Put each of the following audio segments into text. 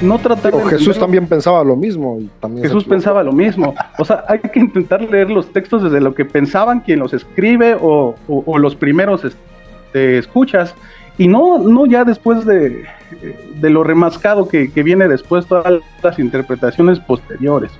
no tratar de Jesús también pensaba lo mismo. Y también Jesús pensaba lo mismo. O sea, hay que intentar leer los textos desde lo que pensaban quien los escribe o, los primeros este, escuchas y no, no ya después de, lo remascado que, viene después todas las interpretaciones posteriores.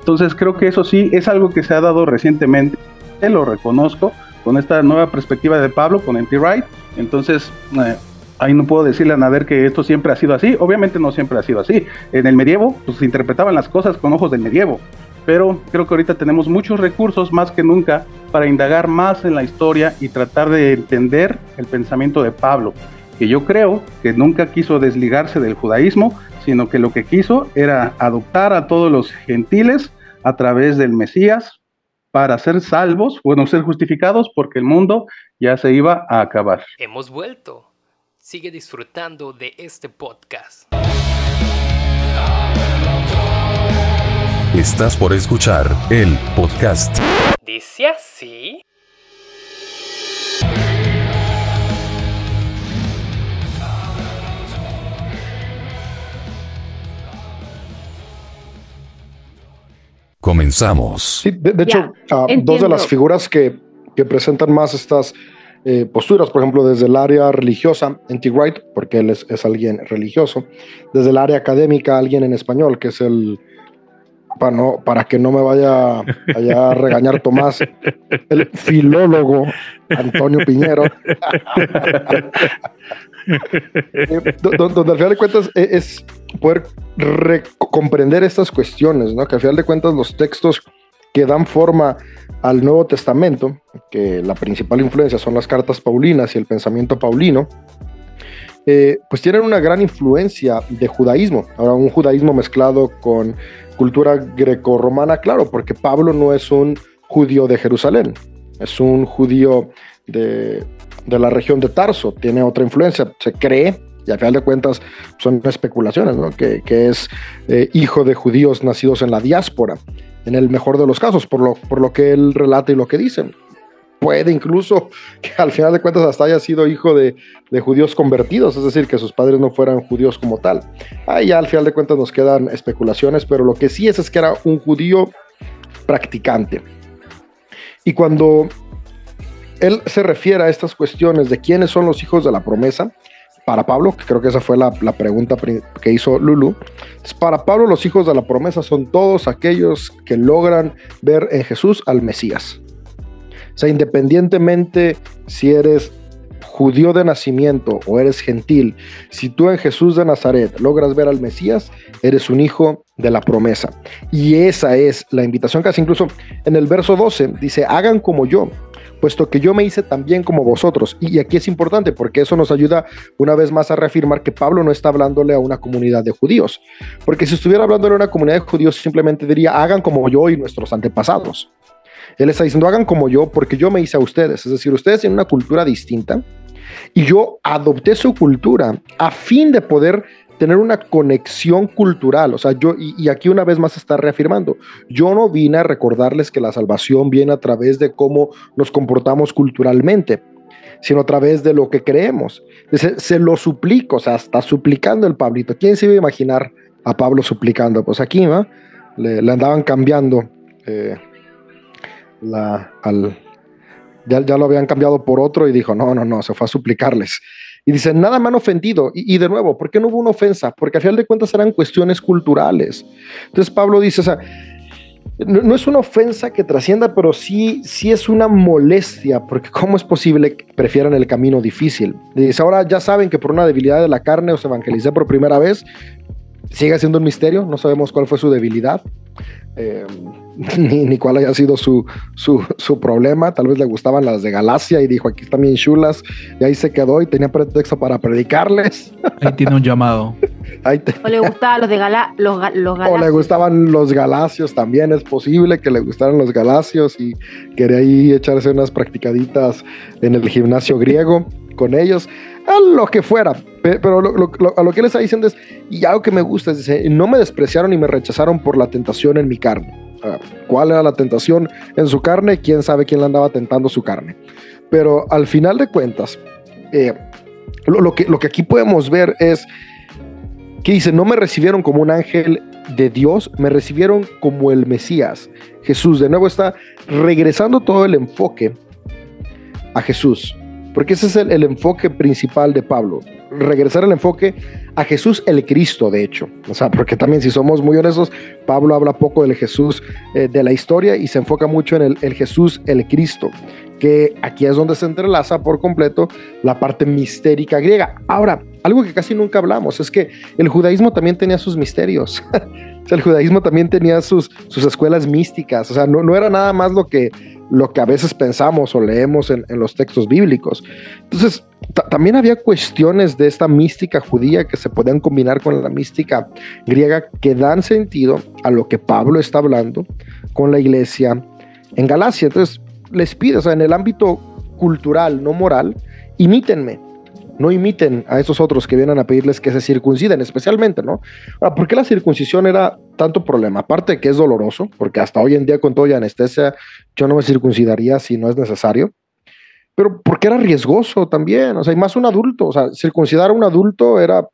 Entonces creo que eso sí es algo que se ha dado recientemente, lo reconozco, con esta nueva perspectiva de Pablo, con N.T. Wright. Entonces, eh, ahí no puedo decirle a Nader que esto siempre ha sido así. Obviamente no siempre ha sido así. En el medievo, pues se interpretaban las cosas con ojos del medievo pero creo que ahorita tenemos muchos recursos más que nunca para indagar más en la historia y tratar de entender el pensamiento de Pablo, que yo creo que nunca quiso desligarse del judaísmo, sino que lo que quiso era adoptar a todos los gentiles a través del Mesías para ser salvos, bueno, ser justificados porque el mundo ya se iba a acabar. Hemos vuelto. Sigue disfrutando de este podcast. Estás por escuchar el podcast. Dice así. Comenzamos. de, hecho, ah, dos de las figuras que, presentan más estas eh, posturas, por ejemplo, desde el área religiosa, N.T. Wright, porque él es, es, alguien religioso, desde el área académica, alguien en español, que es el para, no, para que no me vaya a regañar Tomás, el filólogo Antonio Piñero, eh, donde, al final de cuentas e, es, poder comprender estas cuestiones, ¿no? que al final de cuentas los textos que dan forma al Nuevo Testamento, que la principal influencia son las cartas paulinas y el pensamiento paulino, eh, pues tienen una gran influencia de judaísmo. Ahora, un judaísmo mezclado con cultura grecorromana, claro, porque Pablo no es un judío de Jerusalén, es un judío de, la región de Tarso, tiene otra influencia, se cree, y al final de cuentas son especulaciones, que, es eh, hijo de judíos nacidos en la diáspora, en el mejor de los casos, por lo, por lo que él relata y lo que dicen puede incluso que al final de cuentas hasta haya sido hijo de, judíos convertidos, es decir, que sus padres no fueran judíos como tal. Ahí ya al final de cuentas nos quedan especulaciones, pero lo que sí es es que era un judío practicante. Y cuando él se refiere a estas cuestiones de quiénes son los hijos de la promesa, para Pablo, que creo que esa fue la, pregunta que hizo Lulu, para Pablo los hijos de la promesa son todos aquellos que logran ver en Jesús al Mesías. O sea, independientemente si eres judío de nacimiento o eres gentil, si tú en Jesús de Nazaret logras ver al Mesías, eres un hijo de la promesa. Y esa es la invitación casi incluso en el verso 12 dice, hagan como yo, puesto que yo me hice también como vosotros. Y aquí es importante porque eso nos ayuda una vez más a reafirmar que Pablo no está hablándole a una comunidad de judíos. Porque si estuviera hablándole a una comunidad de judíos, simplemente diría, hagan como yo y nuestros antepasados. Él está diciendo, hagan como yo, porque yo me hice a ustedes. Es decir, ustedes tienen una cultura distinta y yo adopté su cultura a fin de poder tener una conexión cultural. O sea, yo, y, aquí una vez más está reafirmando, yo no vine a recordarles que la salvación viene a través de cómo nos comportamos culturalmente, sino a través de lo que creemos. Se, lo suplico, o sea, está suplicando el Pablito. ¿Quién se iba a imaginar a Pablo suplicando? Pues aquí, ¿no? Le, andaban cambiando. Eh, la, al, ya, lo habían cambiado por otro y dijo, no, no, no, se fue a suplicarles. Y dice, nada me han ofendido. Y, de nuevo, ¿por qué no hubo una ofensa? Porque a final de cuentas eran cuestiones culturales. Entonces Pablo dice, o sea, no, es una ofensa que trascienda, pero sí, sí es una molestia, porque ¿cómo es posible que prefieran el camino difícil? Dice, ahora ya saben que por una debilidad de la carne os evangelicé por primera vez, sigue siendo un misterio, no sabemos cuál fue su debilidad. Eh, ni, cuál haya sido su, su, problema. Tal vez le gustaban las de Galacia y dijo aquí están bien chulas. Y ahí se quedó y tenía pretexto para predicarles. Ahí tiene un llamado. O le gustaban los de los, Galacios. O le gustaban los Galacios también. Es posible que le gustaran los Galacios y quería ahí echarse unas practicaditas en el gimnasio griego con ellos a lo que fuera. Pero a lo que él está diciendo es, y algo que me gusta, es, dice, no me despreciaron y me rechazaron por la tentación en mi carne. ¿Cuál era la tentación en su carne? ¿Quién sabe quién le andaba tentando su carne? Pero al final de cuentas, eh, lo, que, lo que aquí podemos ver es que dice, no me recibieron como un ángel de Dios, me recibieron como el Mesías. Jesús, de nuevo está regresando todo el enfoque a Jesús, porque ese es el, enfoque principal de Pablo, regresar el enfoque a Jesús el Cristo, de hecho. O sea, porque también si somos muy honestos, Pablo habla poco del Jesús eh, de la historia y se enfoca mucho en el, el Jesús el Cristo que aquí es donde se entrelaza por completo la parte mistérica griega. Ahora, algo que casi nunca hablamos es que el judaísmo también tenía sus misterios. el judaísmo también tenía sus, sus escuelas místicas. O sea, no, no era nada más lo que, lo que a veces pensamos o leemos en, en los textos bíblicos. Entonces, también había cuestiones de esta mística judía que se podían combinar con la mística griega que dan sentido a lo que Pablo está hablando con la iglesia en Galacia. Entonces, les pido, o sea, en el ámbito cultural, no moral, imítenme. No imiten a esos otros que vienen a pedirles que se circunciden, especialmente, ¿no? Ahora, ¿por qué la circuncisión era tanto problema? Aparte de que es doloroso, porque hasta hoy en día con toda anestesia yo no me circuncidaría si no es necesario, pero porque era riesgoso también, o sea, y más un adulto, o sea, circuncidar a un adulto era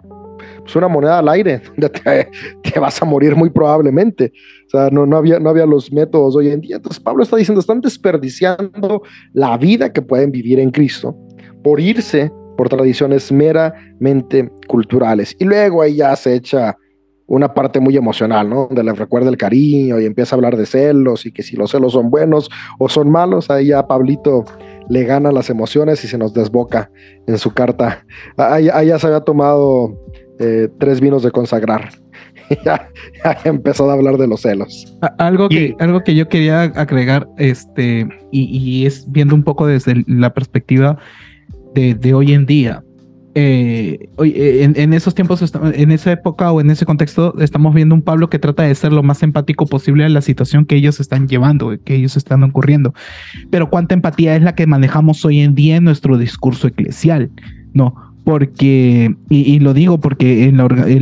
pues, una moneda al aire, te, te, vas a morir muy probablemente. O sea, no, no, había, no había los métodos hoy en día. Entonces Pablo está diciendo, están desperdiciando la vida que pueden vivir en Cristo por irse por tradiciones meramente culturales. Y luego ahí ya se echa una parte muy emocional, ¿no? Donde le recuerda el cariño y empieza a hablar de celos y que si los celos son buenos o son malos, ahí ya Pablito le gana las emociones y se nos desboca en su carta. Ahí, ahí ya se había tomado eh, tres vinos de consagrar. ya, ya he empezado a hablar de los celos. Algo que, algo que yo quería agregar, este, y, es viendo un poco desde la perspectiva de, hoy en día. Eh, eh, en, esos tiempos, en esa época o en ese contexto, estamos viendo un Pablo que trata de ser lo más empático posible a la situación que ellos están llevando, que ellos están ocurriendo. Pero cuánta empatía es la que manejamos hoy en día en nuestro discurso eclesial, ¿no? porque, y, lo digo porque en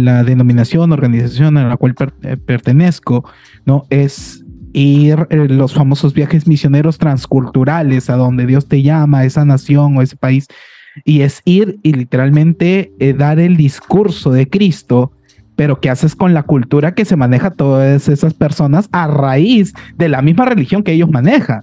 la, denominación, organización a la cual eh, pertenezco, ¿no? Es ir eh, los famosos viajes misioneros transculturales a donde Dios te llama, a esa nación o ese país, y es ir y literalmente eh, dar el discurso de Cristo, pero ¿qué haces con la cultura que se maneja todas esas personas a raíz de la misma religión que ellos manejan?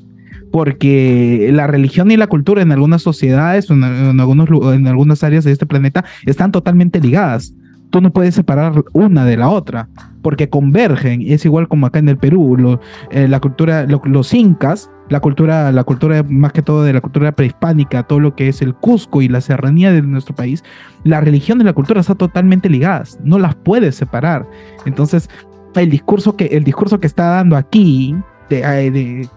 porque la religión y la cultura en algunas sociedades, en, algunos, en algunas áreas de este planeta, están totalmente ligadas. Tú no puedes separar una de la otra, porque convergen. Es igual como acá en el Perú, eh, la cultura, los incas, la cultura, la cultura más que todo de la cultura prehispánica, todo lo que es el Cusco y la serranía de nuestro país, la religión y la cultura están totalmente ligadas, no las puedes separar. Entonces, el discurso que, el discurso que está dando aquí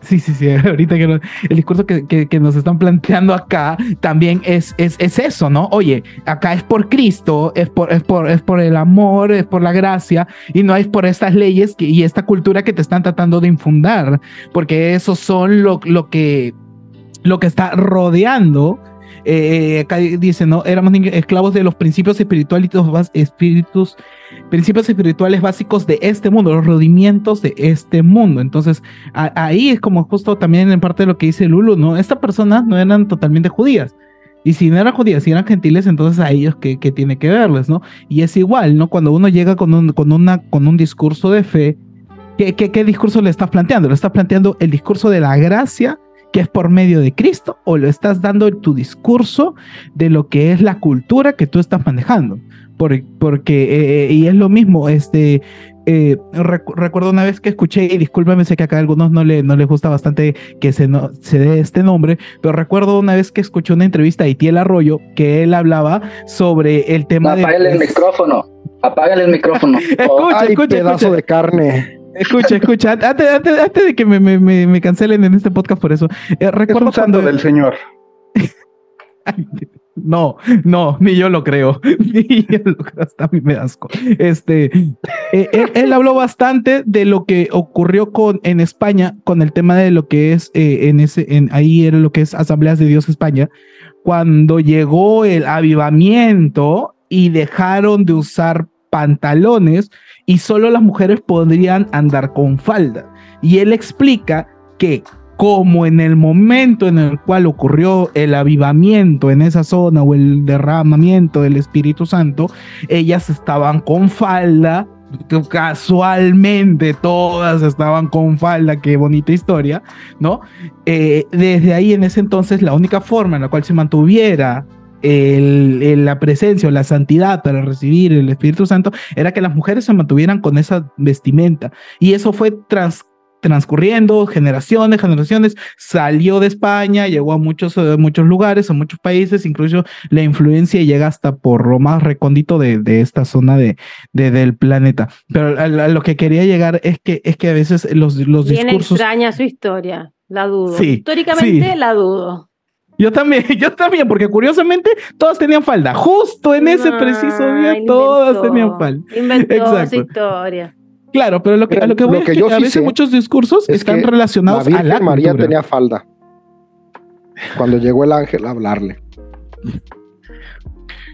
sí, sí, sí, ahorita el discurso que, nos están planteando acá también es, es, es, eso, ¿no? Oye, acá es por Cristo, es por, es, por, es por el amor, es por la gracia, y no es por estas leyes y esta cultura que te están tratando de infundar, porque eso son lo, lo, que, lo que está rodeando eh, acá dice, ¿no? Éramos esclavos de los principios espirituales, espíritus, principios espirituales básicos de este mundo, los rudimientos de este mundo. Entonces, ahí es como justo también en parte de lo que dice Lulu, ¿no? Estas personas no eran totalmente judías. Y si no eran judías, si eran gentiles, entonces a ellos que, tiene que verles, ¿no? Y es igual, ¿no? Cuando uno llega con un, con una, con un discurso de fe, ¿qué, qué, qué discurso le estás planteando? Le estás planteando el discurso de la gracia que es por medio de Cristo o lo estás dando en tu discurso de lo que es la cultura que tú estás manejando. porque, eh, y es lo mismo, este, eh, recuerdo una vez que escuché, y discúlpame, sé que acá a algunos no, le, no les gusta bastante que se, no, se dé este nombre, pero recuerdo una vez que escuché una entrevista a Itiel Arroyo que él hablaba sobre el tema de... Apágale el micrófono, apágale el micrófono. escucha, escucha, pedazo de carne. Escucha, escucha, antes, antes, de que me, me, me, cancelen en este podcast por eso. Eh, recuerdo es cuando... del Señor. no, no, ni yo lo creo. Ni yo lo creo, hasta a mí me asco. Este, eh, él, él, habló bastante de lo que ocurrió con, en España con el tema de lo que es eh, en ese, en, ahí era lo que es Asambleas de Dios España, cuando llegó el avivamiento y dejaron de usar pantalones y solo las mujeres podrían andar con falda. Y él explica que como en el momento en el cual ocurrió el avivamiento en esa zona o el derramamiento del Espíritu Santo, ellas estaban con falda, casualmente todas estaban con falda, qué bonita historia, ¿no? Eh, desde ahí en ese entonces la única forma en la cual se mantuviera la presencia o la santidad para recibir el Espíritu Santo era que las mujeres se mantuvieran con esa vestimenta. Y eso fue trans, transcurriendo generaciones, generaciones, salió de España, llegó a muchos, eh, muchos lugares, a muchos países, incluso la influencia llega hasta por lo más recóndito de, de esta zona de, de, del planeta. Pero a, lo que quería llegar es que, es que a veces los, los Bien discursos... extraña su historia, la dudo. Sí, Históricamente sí. la dudo. Yo también, yo también, porque curiosamente todas tenían falda. Justo en ese Ah, preciso día inventó, todas tenían falda. Inventó Exacto. su historia. Claro, pero lo que, a lo que voy Lo es que que yo a sí veces sé muchos discursos es están que relacionados la a la María cultura. tenía falda. Cuando llegó el ángel a hablarle.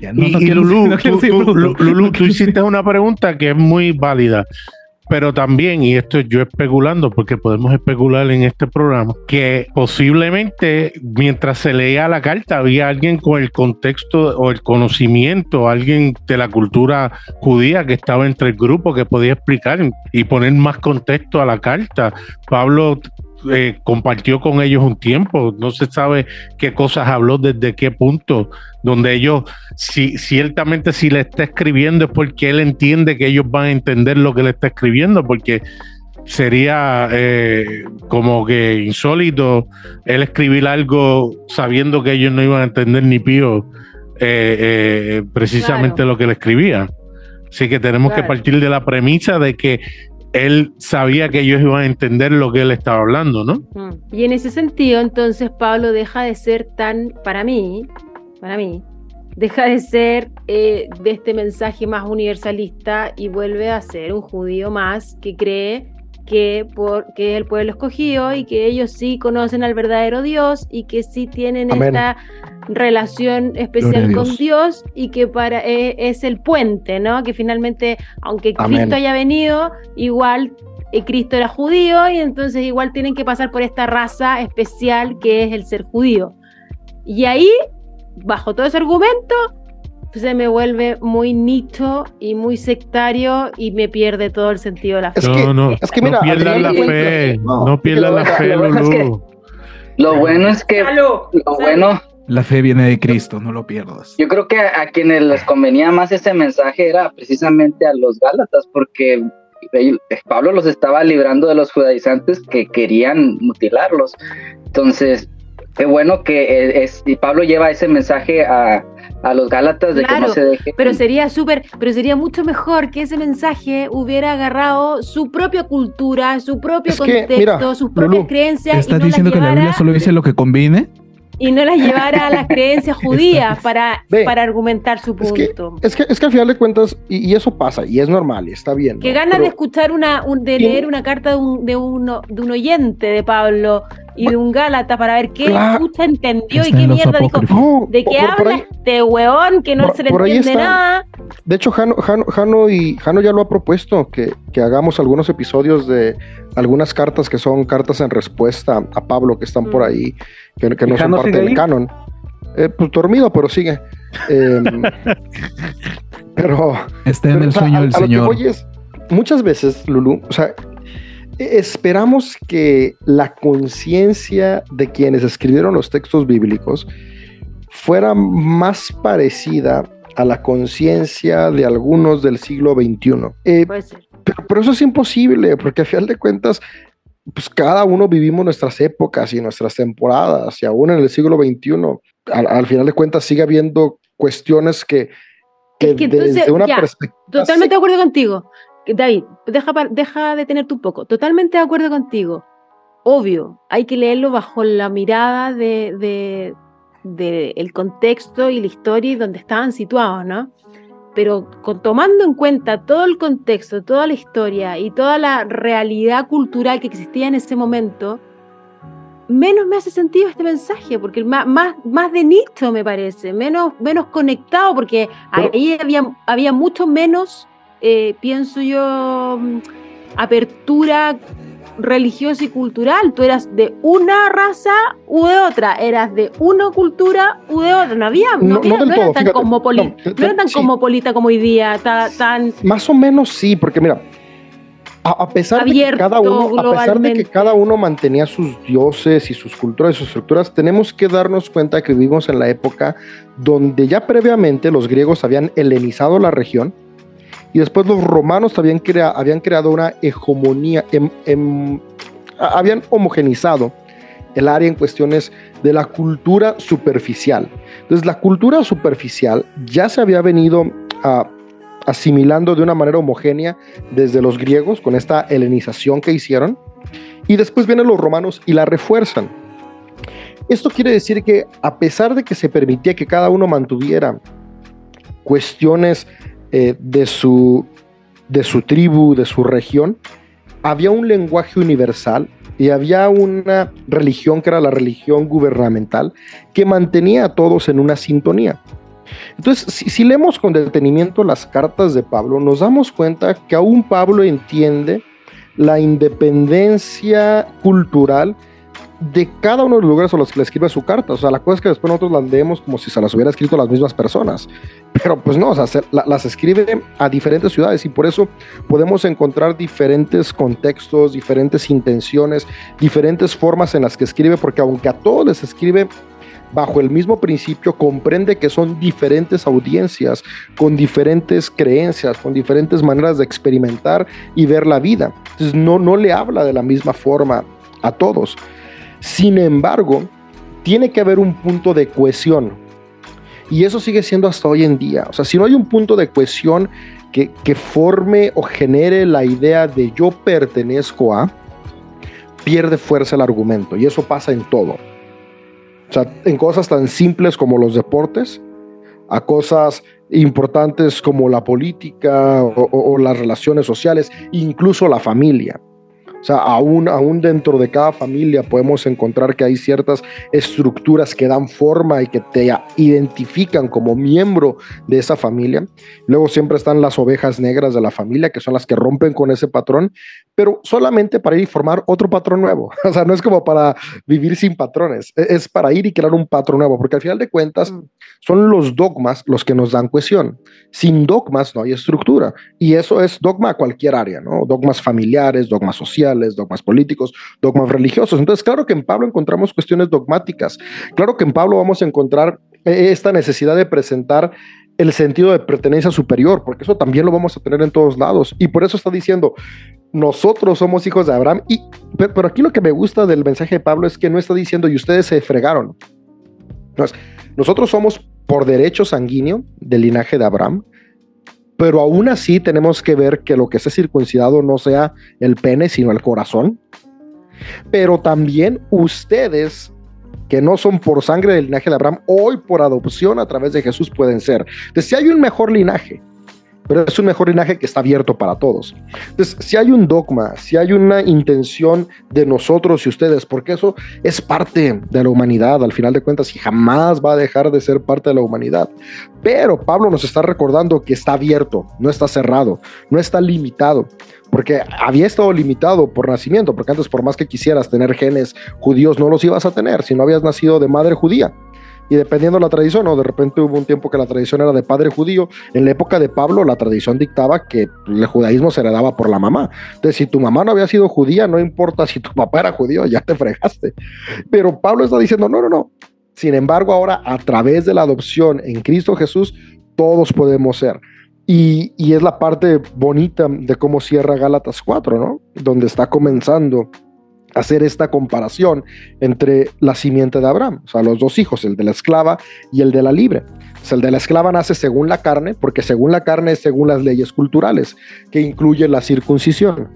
Ya, no, y, no y quiero- Lulú, no tú, tú- Lulú, tú hiciste una pregunta que es muy válida, pero también, y esto yo especulando, porque podemos especular en este programa, que posiblemente mientras se leía la carta había alguien con el contexto o el conocimiento, alguien de la cultura judía que estaba entre el grupo que podía explicar y poner más contexto a la carta. Pablo eh, compartió con ellos un tiempo, no se sabe qué cosas habló, desde qué punto, donde ellos, si ciertamente si le está escribiendo es porque él entiende que ellos van a entender lo que le está escribiendo, porque sería eh, como que insólito él escribir algo sabiendo que ellos no iban a entender ni pío eh, eh, precisamente Claro. lo que le escribía. Así que tenemos que partir de la premisa de que él sabía que ellos iban a entender lo que él estaba hablando, ¿no? Y en ese sentido, entonces Pablo deja de ser tan, para mí, para mí, deja de ser eh, de este mensaje más universalista y vuelve a ser un judío más que cree que, por, que es el pueblo escogido y que ellos sí conocen al verdadero Dios y que sí tienen Amén. esta relación especial Dios. con Dios y que para eh, es el puente, ¿no? Que finalmente, aunque Amén. Cristo haya venido, igual eh, Cristo era judío y entonces igual tienen que pasar por esta raza especial que es el ser judío. Y ahí, bajo todo ese argumento, se me vuelve muy nicho y muy sectario y me pierde todo el sentido de la fe. Es no, que- no, es que mira, no pierdan al la fe, no, pierdan la lo- fe, lo bueno es que- Lulú. Lo bueno es que, lo bueno, La fe viene de Cristo, no lo pierdas. yo creo que a, a quienes les convenía más ese mensaje era precisamente a los Gálatas, porque Pablo los estaba librando de los judaizantes que querían mutilarlos. Entonces, qué bueno que eh, es, y Pablo lleva ese mensaje a, a los Gálatas de que Claro, no se deje. Pero sería súper, pero sería mucho mejor que ese mensaje hubiera agarrado su propia cultura, su propio Es que, contexto, mira, sus propias Lulú, creencias y ¿Estás no, las diciendo que la Biblia solo dice lo que conviene? y no las llevara a las creencias judías para, Ve, para argumentar su es que- punto. Es que, es que al final de cuentas, y, y eso pasa, y es normal, y está bien. Que ¿no? ganas de escuchar una, un- de Y- leer una carta de un, de, uno, de un oyente de Pablo y de un Gálata para ver qué escucha entendió y qué mierda dijo. No, ¿De qué por- habla ahí- este hueón que no por- se le por ahí entiende está. nada? De hecho, Jano, Jano, Jano y Jano ya lo ha propuesto, que, que hagamos algunos episodios de algunas cartas que son cartas en respuesta a Pablo, que están por Mm. ahí, que, que no ¿Y son parte del ahí? canon. Eh, pues dormido, pero sigue. Em, pero Está en pero, el sueño del Señor. muchas veces, Lulu, o sea, esperamos que la conciencia de quienes escribieron los textos bíblicos fuera más parecida a la conciencia de algunos del siglo XXI. Eh, pero, pero eso es imposible, porque a final de cuentas, pues cada uno vivimos nuestras épocas y nuestras temporadas, y aún en el siglo XXI, al, al final de cuentas sigue habiendo cuestiones que, que Es que entonces, desde una ya, perspectiva... Totalmente de acuerdo contigo. David, deja, deja detenerte un poco. Totalmente de acuerdo contigo. Obvio, hay que leerlo bajo la mirada de, de- de el contexto y la historia y donde estaban situados, ¿no? Pero con- tomando en cuenta todo el contexto, toda la historia y toda la realidad cultural que existía en ese momento, menos me hace sentido este mensaje, porque más, más, más de nicho me parece, menos, menos conectado, porque ahí había, había mucho menos, eh, pienso yo, mm, apertura religioso y cultural. Tú eras de una raza u de otra, eras de una cultura u de otra. No había, no, No- había- no del no era todo, tan, fíjate. cosmopoli- No, te- no era tan sí. cosmopolita como hoy día, ta- tan, Más o menos sí, porque mira, a, a pesar de que cada uno, a pesar de que cada uno mantenía sus dioses y sus culturas y sus estructuras, tenemos que darnos cuenta que vivimos en la época donde ya previamente los griegos habían helenizado la región y después los romanos habían, crea- habían creado una hegemonía, em- em- habían homogenizado el área en cuestiones de la cultura superficial. Entonces la cultura superficial ya se había venido a asimilando de una manera homogénea desde los griegos con esta helenización que hicieron y después vienen los romanos y la refuerzan. Esto quiere decir que a pesar de que se permitía que cada uno mantuviera cuestiones eh, de, su, de su tribu, de su región, había un lenguaje universal y había una religión que era la religión gubernamental que mantenía a todos en una sintonía. Entonces, si, si leemos con detenimiento las cartas de Pablo, nos damos cuenta que aún Pablo entiende la independencia cultural de cada uno de los lugares a los que le escribe su carta. O sea, la cosa es que después nosotros las leemos como si se las hubiera escrito las mismas personas. Pero pues no, o sea, se- la- las escribe a diferentes ciudades y por eso podemos encontrar diferentes contextos, diferentes intenciones, diferentes formas en las que escribe, porque aunque a todos les escribe bajo el mismo principio, comprende que son diferentes audiencias, con diferentes creencias, con diferentes maneras de experimentar y ver la vida. Entonces no, no le habla de la misma forma a todos. Sin embargo, tiene que haber un punto de cohesión. Y eso sigue siendo hasta hoy en día. O sea, si no hay un punto de cohesión que, que forme o genere la idea de yo pertenezco a, pierde fuerza el argumento. Y eso pasa en todo. O sea, en cosas tan simples como los deportes, a cosas importantes como la política o, las relaciones sociales, incluso la familia. O sea, aún, aún dentro de cada familia podemos encontrar que hay ciertas estructuras que dan forma y que te a- identifican como miembro de esa familia. Luego siempre están las ovejas negras de la familia, que son las que rompen con ese patrón, pero solamente para ir y formar otro patrón nuevo. O sea, no es como para vivir sin patrones, e- es para ir y crear un patrón nuevo, porque al final de cuentas son los dogmas los que nos dan cohesión. Sin dogmas no hay estructura. Y eso es dogma a cualquier área, ¿no? Dogmas familiares, dogmas sociales, dogmas políticos, dogmas religiosos. Entonces, claro que en Pablo encontramos cuestiones dogmáticas. Claro que en Pablo vamos a encontrar eh, esta necesidad de presentar el sentido de pertenencia superior, porque eso también lo vamos a tener en todos lados. Y por eso está diciendo, nosotros somos hijos de Abraham. Y, pero, aquí lo que me gusta del mensaje de Pablo es que no está diciendo, y ustedes se fregaron. Nosotros somos por derecho sanguíneo del linaje de Abraham, pero aún así tenemos que ver que lo que sea circuncidado no sea el pene, sino el corazón. Pero también ustedes, que no son por sangre del linaje de Abraham, hoy por adopción a través de Jesús pueden ser. Entonces, si hay un mejor linaje, pero es un mejor linaje que está abierto para todos. Entonces, si hay un dogma, si hay una intención de nosotros y ustedes, porque eso es parte de la humanidad, al final de cuentas, y jamás va a dejar de ser parte de la humanidad. Pero Pablo nos está recordando que está abierto, no está cerrado, no está limitado, porque había estado limitado por nacimiento, porque antes por más que quisieras tener genes judíos, no los ibas a tener si no habías nacido de madre judía y dependiendo de la tradición, o de repente hubo un tiempo que la tradición era de padre judío. En la época de Pablo, la tradición dictaba que el judaísmo se heredaba por la mamá. Entonces, si tu mamá no había sido judía, no importa si tu papá era judío, ya te fregaste. Pero Pablo está diciendo, no, no, no. Sin embargo, ahora a través de la adopción en Cristo Jesús, todos podemos ser. Y, y es la parte bonita de cómo cierra Gálatas 4, ¿no? Donde está comenzando hacer esta comparación entre la simiente de Abraham, o sea, los dos hijos, el de la esclava y el de la libre. O sea, el de la esclava nace según la carne, porque según la carne es según las leyes culturales, que incluye la circuncisión.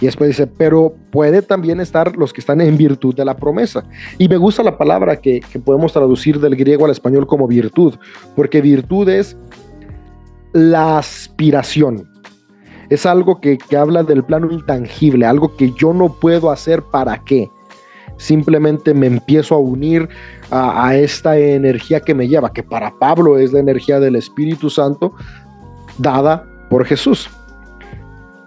Y después dice, pero puede también estar los que están en virtud de la promesa. Y me gusta la palabra que, que podemos traducir del griego al español como virtud, porque virtud es la aspiración, es algo que, que, habla del plano intangible, algo que yo no puedo hacer para qué. Simplemente me empiezo a unir a, esta energía que me lleva, que para Pablo es la energía del Espíritu Santo dada por Jesús.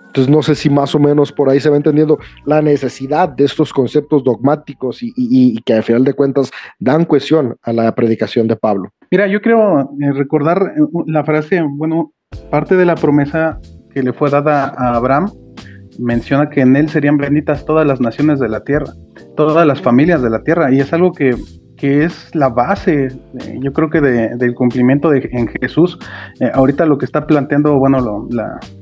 Entonces no sé si más o menos por ahí se va entendiendo la necesidad de estos conceptos dogmáticos y, y, que al final de cuentas dan cuestión a la predicación de Pablo. Mira, yo quiero eh, recordar eh, la frase, bueno, parte de la promesa que le fue dada a Abraham menciona que en él serían benditas todas las naciones de la tierra, todas las familias de la tierra, y es algo que que es la base, eh, yo creo que del cumplimiento de, en Jesús. Eh, ahorita lo que está planteando, bueno, lo,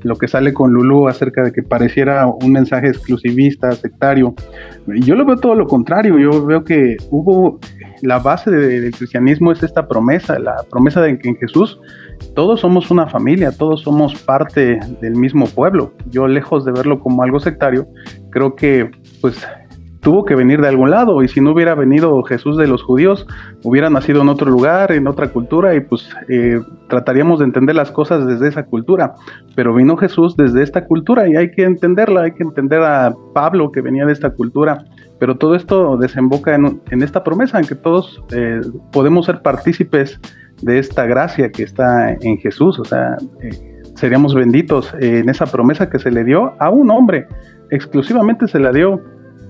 lo, que sale con Lulú acerca de que pareciera un mensaje exclusivista, sectario, yo lo veo todo lo contrario, yo veo que hubo, la base del cristianismo es esta promesa, la promesa de que en Jesús todos somos una familia, todos somos parte del mismo pueblo. Yo lejos de verlo como algo sectario, creo que pues tuvo que venir de algún lado y si no hubiera venido Jesús de los judíos, hubiera nacido en otro lugar, en otra cultura y pues eh, trataríamos de entender las cosas desde esa cultura. Pero vino Jesús desde esta cultura y hay que entenderla, hay que entender a Pablo que venía de esta cultura. Pero todo esto desemboca en, esta promesa en que todos eh, podemos ser partícipes de esta gracia que está en Jesús, o sea, eh, seríamos benditos en esa promesa que se le dio a un hombre, exclusivamente se la dio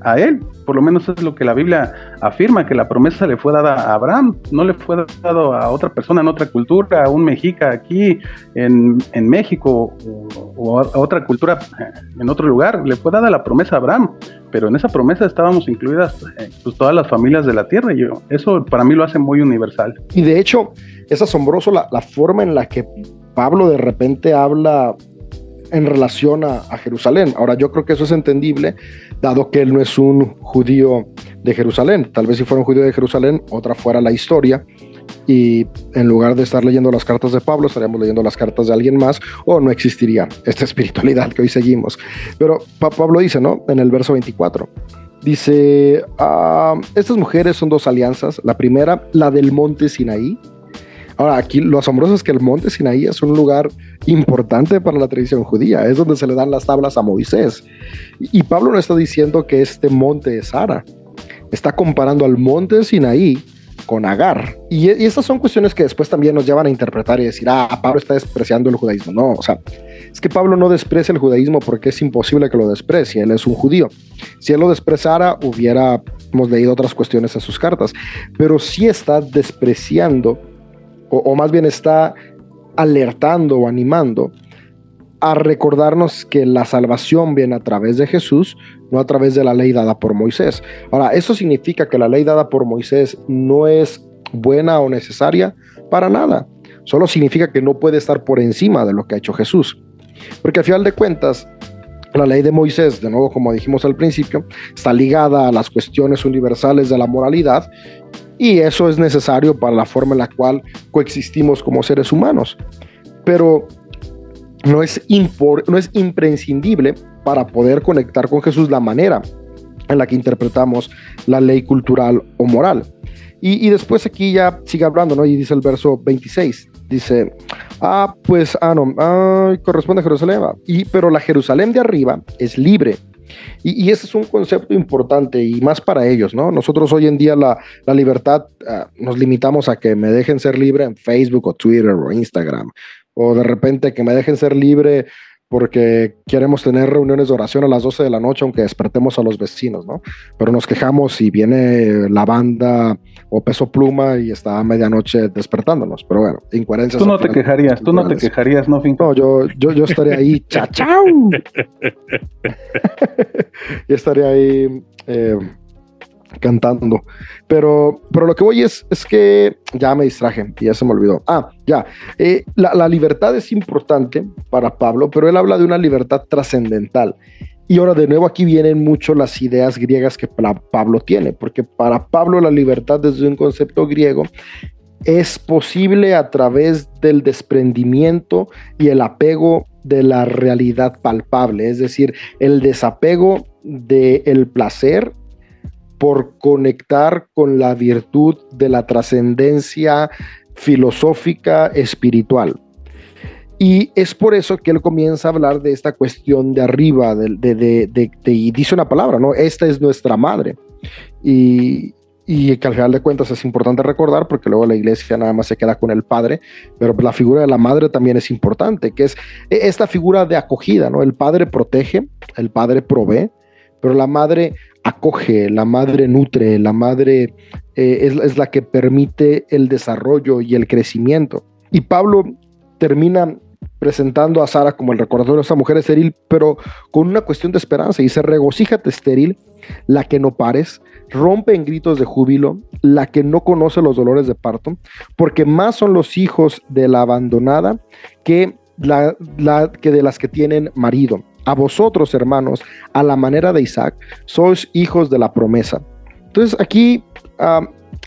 a él. Por lo menos es lo que la Biblia afirma, que la promesa le fue dada a Abraham, no le fue dado a otra persona en otra cultura, a un mexica aquí en, México o, a otra cultura en otro lugar, le fue dada la promesa a Abraham, pero en esa promesa estábamos incluidas eh, pues, todas las familias de la tierra y yo, eso para mí lo hace muy universal. Y de hecho es asombroso la, forma en la que Pablo de repente habla en relación a, Jerusalén. Ahora, yo creo que eso es entendible, dado que él no es un judío de Jerusalén. Tal vez si fuera un judío de Jerusalén, otra fuera la historia. Y en lugar de estar leyendo las cartas de Pablo, estaríamos leyendo las cartas de alguien más, o no existiría esta espiritualidad que hoy seguimos. Pero Pablo dice, ¿no? En el verso 24. Dice, ah, estas mujeres son dos alianzas. La primera, la del monte Sinaí, Ahora, aquí lo asombroso es que el monte Sinaí es un lugar importante para la tradición judía, es donde se le dan las tablas a Moisés. Y Pablo no está diciendo que este monte es Ara, está comparando al monte Sinaí con Agar. Y, y, estas son cuestiones que después también nos llevan a interpretar y decir, ah, Pablo está despreciando el judaísmo. No, o sea, es que Pablo no desprecia el judaísmo porque es imposible que lo desprecie, él es un judío. Si él lo despreciara, hubiéramos leído otras cuestiones en sus cartas, pero sí está despreciando o, más bien está alertando o animando a recordarnos que la salvación viene a través de Jesús, no a través de la ley dada por Moisés. Ahora, ¿eso significa que la ley dada por Moisés no es buena o necesaria? Para nada. Solo significa que no puede estar por encima de lo que ha hecho Jesús. Porque al final de cuentas, la ley de Moisés, de nuevo como dijimos al principio, está ligada a las cuestiones universales de la moralidad y eso es necesario para la forma en la cual coexistimos como seres humanos. Pero no es, no es imprescindible para poder conectar con Jesús la manera en la que interpretamos la ley cultural o moral. Y, después aquí ya sigue hablando, ¿no? Y dice el verso 26, dice, ah, pues, ah, no, ah, corresponde a Jerusalén, y, pero la Jerusalén de arriba es libre y, ese es un concepto importante y más para ellos, ¿no? Nosotros hoy en día la, libertad ah, nos limitamos a que me dejen ser libre en Facebook o Twitter o Instagram, o de repente que me dejen ser libre porque queremos tener reuniones de oración a las 12 de la noche, aunque despertemos a los vecinos, ¿no? Pero nos quejamos si viene la banda o peso pluma y está a medianoche despertándonos. Pero bueno, incoherencias. Tú no te quejarías, tú no te quejarías, ¿no, Finco? No, yo, yo, yo estaría ahí, chachau. y estaría ahí. Eh, cantando. Pero, pero lo que voy es, es que ya me distraje y ya se me olvidó. Ah, ya. Eh, la, la, libertad es importante para Pablo, pero él habla de una libertad trascendental. Y ahora de nuevo aquí vienen mucho las ideas griegas que Pablo tiene, porque para Pablo la libertad desde un concepto griego es posible a través del desprendimiento y el apego de la realidad palpable, es decir, el desapego del placer por conectar con la virtud de la trascendencia filosófica espiritual. Y es por eso que él comienza a hablar de esta cuestión de arriba, de, y dice una palabra, ¿no? Esta es nuestra madre. Y, y que al final de cuentas es importante recordar porque luego la iglesia nada más se queda con el padre, pero la figura de la madre también es importante, que es e, esta figura de acogida, ¿no? El padre protege, el padre provee, pero la madre acoge, la madre nutre, la madre eh, es, es la que permite el desarrollo y el crecimiento. Y Pablo termina presentando a Sara como el recordatorio de esta mujer estéril, pero con una cuestión de esperanza. Y dice, regocíjate estéril, la que no pares, rompe en gritos de júbilo, la que no conoce los dolores de parto, porque más son los hijos de la abandonada que, la, que de las que tienen marido. A vosotros, hermanos, a la manera de Isaac, sois hijos de la promesa. Entonces aquí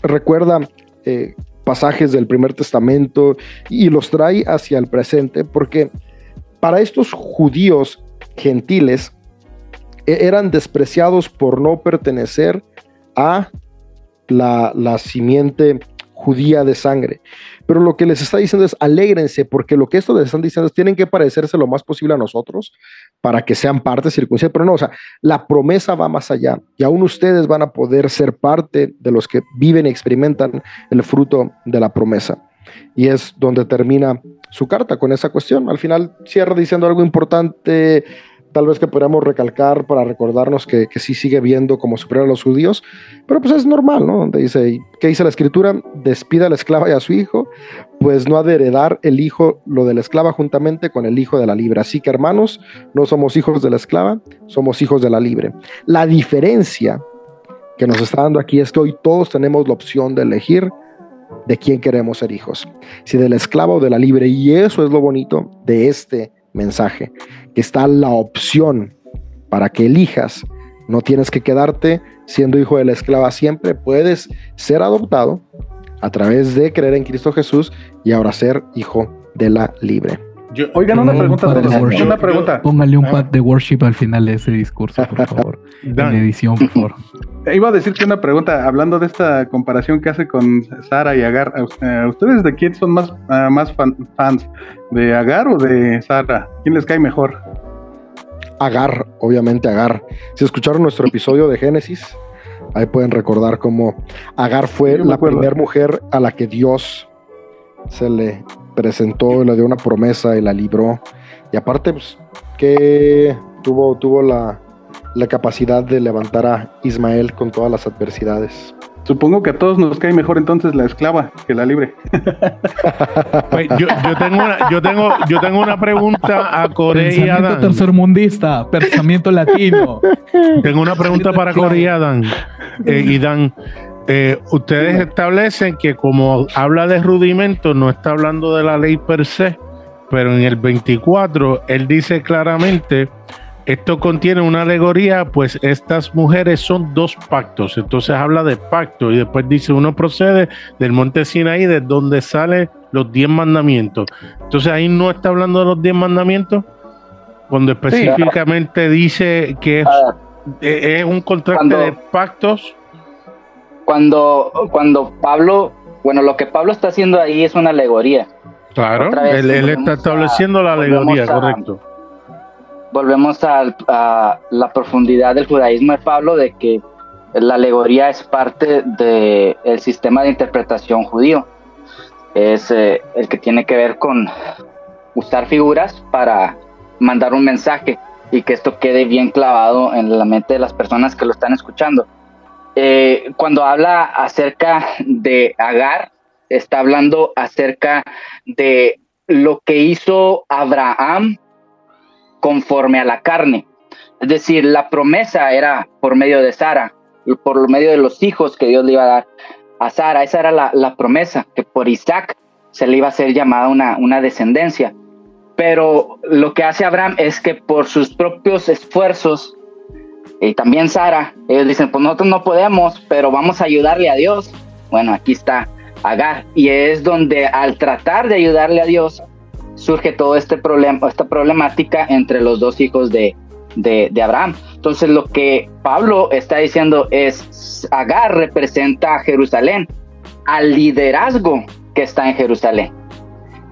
recuerda eh, pasajes del primer testamento y los trae hacia el presente, porque para estos judíos gentiles e-, eran despreciados por no pertenecer a la, la simiente judía de sangre. Pero lo que les está diciendo es alégrense, porque lo que esto les están diciendo es tienen que parecerse lo más posible a nosotros para que sean parte circunstancia. Pero no, o sea, la promesa va más allá y aún ustedes van a poder ser parte de los que viven y experimentan el fruto de la promesa. Y es donde termina su carta con esa cuestión. Al final cierra diciendo algo importante tal vez que podríamos recalcar para recordarnos que, sí sigue viendo como superior a los judíos, pero pues es normal, ¿no? Donde dice, ¿qué dice la escritura? Despida a la esclava y a su hijo, pues no ha de heredar el hijo lo de la esclava juntamente con el hijo de la libre. Así que hermanos, no somos hijos de la esclava, somos hijos de la libre. La diferencia que nos está dando aquí es que hoy todos tenemos la opción de elegir de quién queremos ser hijos, si de la esclava o de la libre. Y eso es lo bonito de este mensaje, que está la opción para que elijas. No tienes que quedarte siendo hijo de la esclava siempre, puedes ser adoptado a través de creer en Cristo Jesús y ahora ser hijo de la libre. Oigan, una pregunta, una pregunta. Póngale un ah. pad de worship al final de ese discurso, por favor. en edición, por favor. Iba a decirte una pregunta, hablando de esta comparación que hace con Sara y Agar. ¿Ustedes de quién son más, ah, más fans? ¿De Agar o de Sara? ¿Quién les cae mejor? Agar, obviamente Agar. Si escucharon nuestro episodio de Génesis, ahí pueden recordar cómo Agar fue la primera mujer a la que Dios se le presentó, le dio una promesa y la libró. Y aparte, pues, que tuvo, tuvo la, la capacidad de levantar a Ismael con todas las adversidades. Supongo que a todos nos cae mejor entonces la esclava que la libre. Pues, yo, tengo una, yo, tengo, yo tengo una pregunta a Corea y Adán. tercermundista, pensamiento latino. Tengo una pregunta para Corea y Adán. Eh, Dan, eh, ustedes establecen que como habla de rudimentos, no está hablando de la ley per se, pero en el 24 él dice claramente, esto contiene una alegoría, pues estas mujeres son dos pactos, entonces habla de pacto y después dice, uno procede del monte Sinaí, de donde salen los diez mandamientos. Entonces ahí no está hablando de los diez mandamientos, cuando específicamente dice que es, ah. e-, un contrato de pactos cuando, cuando Pablo, bueno, lo que Pablo está haciendo ahí es una alegoría. Claro, él, está estableciendo la alegoría, correcto. Volvemos a, la profundidad del judaísmo de Pablo, de que la alegoría es parte del sistema de interpretación judío. Es eh, el que tiene que ver con usar figuras para mandar un mensaje y que esto quede bien clavado en la mente de las personas que lo están escuchando. Eh, cuando habla acerca de Agar, está hablando acerca de lo que hizo Abraham conforme a la carne. Es decir, la promesa era por medio de Sara, por medio de los hijos que Dios le iba a dar a Sara. Esa era la, promesa, que por Isaac se le iba a ser llamada una, una descendencia. Pero lo que hace Abraham es que por sus propios esfuerzos y también Sara, ellos dicen, pues nosotros no podemos, pero vamos a ayudarle a Dios. Bueno, aquí está Agar. Y es donde al tratar de ayudarle a Dios, surge todo este problema, esta problemática entre los dos hijos de, de, de, Abraham. Entonces lo que Pablo está diciendo es, Agar representa a Jerusalén, al liderazgo que está en Jerusalén.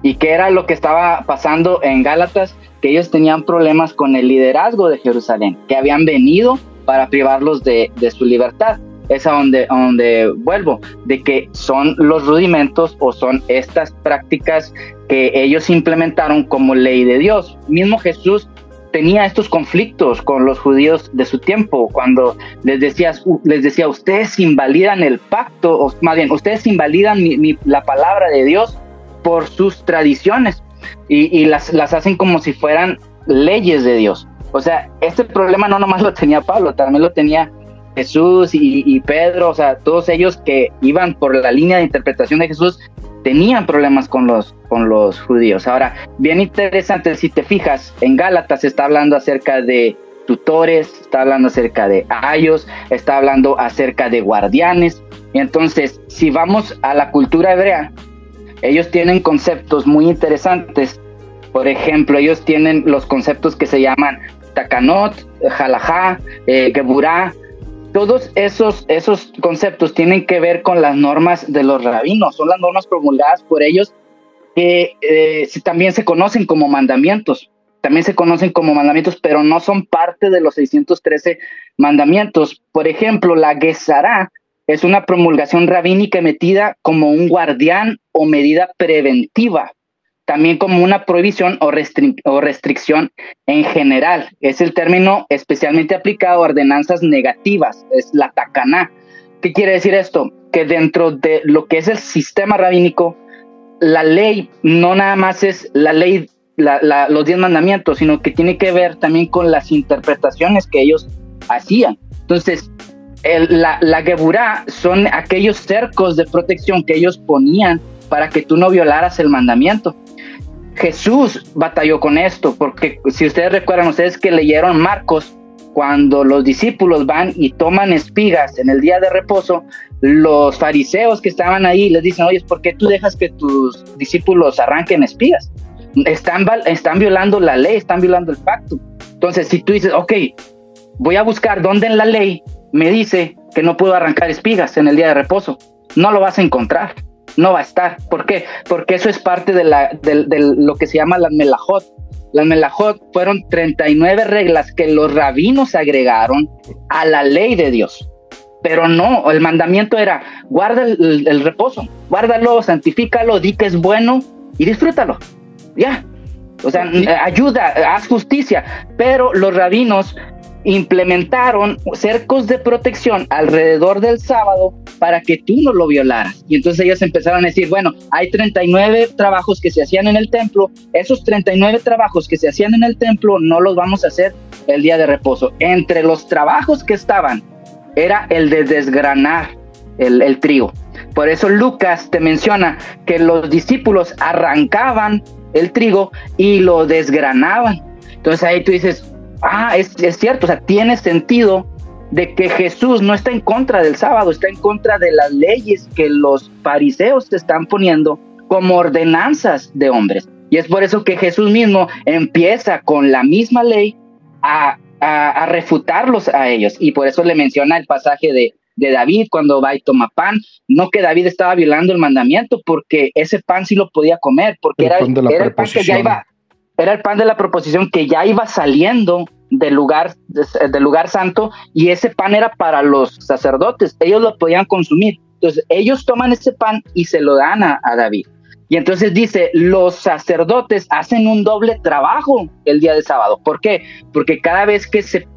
¿Y qué era lo que estaba pasando en Gálatas? que ellos tenían problemas con el liderazgo de Jerusalén, que habían venido para privarlos de, su libertad. es a donde, a donde vuelvo, de que son los rudimentos o son estas prácticas ellos implementaron como ley de Dios. Mismo Jesús tenía estos conflictos con los judíos de su tiempo, cuando les decía, les decía ustedes invalidan el pacto, o más bien, ustedes invalidan la palabra de Dios por sus tradiciones y, y las, las hacen como si fueran leyes de Dios. O sea, este problema no nomás lo tenía Pablo, también lo tenía Jesús y, Pedro, o sea, todos ellos que iban por la línea de interpretación de Jesús tenían problemas con los, con los judíos. Ahora, bien interesante, si te fijas, en Gálatas está hablando acerca de tutores, está hablando acerca de ayos, está hablando acerca de guardianes. Entonces, si vamos a la cultura hebrea, ellos tienen conceptos muy interesantes. Por ejemplo, ellos tienen los conceptos que se llaman takanot, jalajá, eh, geburá, todos esos, esos conceptos tienen que ver con las normas de los rabinos, son las normas promulgadas por ellos que eh, también se conocen como mandamientos, también se conocen como mandamientos, pero no son parte de los 613 mandamientos. Por ejemplo, la Gesará es una promulgación rabínica emitida como un guardián o medida preventiva también como una prohibición o, restricción en general. Es el término especialmente aplicado a ordenanzas negativas, es la tacaná. ¿Qué quiere decir esto? Que dentro de lo que es el sistema rabínico, la ley no nada más es la ley, los diez mandamientos, sino que tiene que ver también con las interpretaciones que ellos hacían. Entonces, la, la Geburá son aquellos cercos de protección que ellos ponían para que tú no violaras el mandamiento. Jesús batalló con esto, porque si ustedes recuerdan, ustedes que leyeron Marcos, cuando los discípulos van y toman espigas en el día de reposo, los fariseos que estaban ahí les dicen, oye, ¿por qué tú dejas que tus discípulos arranquen espigas? Están, están violando la ley, están violando el pacto. Entonces, si tú dices, ok, voy a buscar dónde en la ley me dice que no puedo arrancar espigas en el día de reposo, no lo vas a encontrar no va a estar. ¿Por qué? Porque eso es parte de, la, lo que se llama las melajot. Las melajot fueron 39 reglas que los rabinos agregaron a la ley de Dios. Pero no, el mandamiento era, guarda el, reposo, guárdalo, santifícalo, di que es bueno y disfrútalo. Ya. O sea, ayuda, haz justicia. Pero los rabinos implementaron cercos de protección alrededor del sábado para que tú no lo violaras. Y entonces ellos empezaron a decir, bueno, hay 39 trabajos que se hacían en el templo, esos 39 trabajos que se hacían en el templo no los vamos a hacer el día de reposo. Entre los trabajos que estaban era el de desgranar el, trigo. Por eso Lucas te menciona que los discípulos arrancaban el trigo y lo desgranaban. Entonces ahí tú dices, ah, es, cierto, o sea, tiene sentido de que Jesús no está en contra del sábado, está en contra de las leyes que los fariseos te están poniendo como ordenanzas de hombres. Y es por eso que Jesús mismo empieza con la misma ley a, refutarlos a ellos. Y por eso le menciona el pasaje de, David cuando va y toma pan. No que David estaba violando el mandamiento, porque ese pan sí lo podía comer, porque era, era el pan que ya iba, era el pan de la proposición que ya iba saliendo del lugar, del lugar santo y ese pan era para los sacerdotes, ellos lo podían consumir. Entonces ellos toman ese pan y se lo dan a, David. Y entonces dice, los sacerdotes hacen un doble trabajo el día de sábado. ¿Por qué? Porque cada vez que se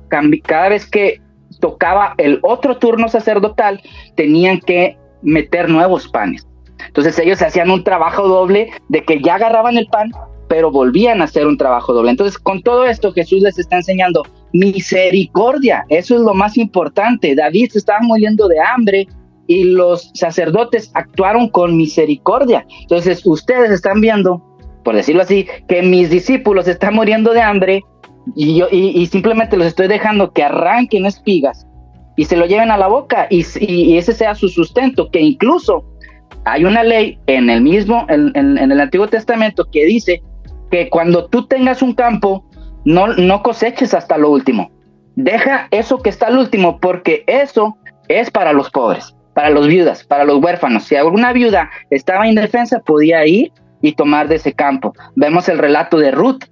cada vez que tocaba el otro turno sacerdotal, tenían que meter nuevos panes. Entonces ellos hacían un trabajo doble de que ya agarraban el pan, pero volvían a hacer un trabajo doble. Entonces, con todo esto, Jesús les está enseñando misericordia. Eso es lo más importante. David se estaba muriendo de hambre y los sacerdotes actuaron con misericordia. Entonces, ustedes están viendo, por decirlo así, que mis discípulos están muriendo de hambre y, yo, y, simplemente los estoy dejando que arranquen espigas y se lo lleven a la boca y, y ese sea su sustento, que incluso hay una ley en el mismo, en, en el Antiguo Testamento que dice que cuando tú tengas un campo, no, no coseches hasta lo último. Deja eso que está al último, porque eso es para los pobres, para los viudas, para los huérfanos. Si alguna viuda estaba indefensa, podía ir y tomar de ese campo. Vemos el relato de Ruth.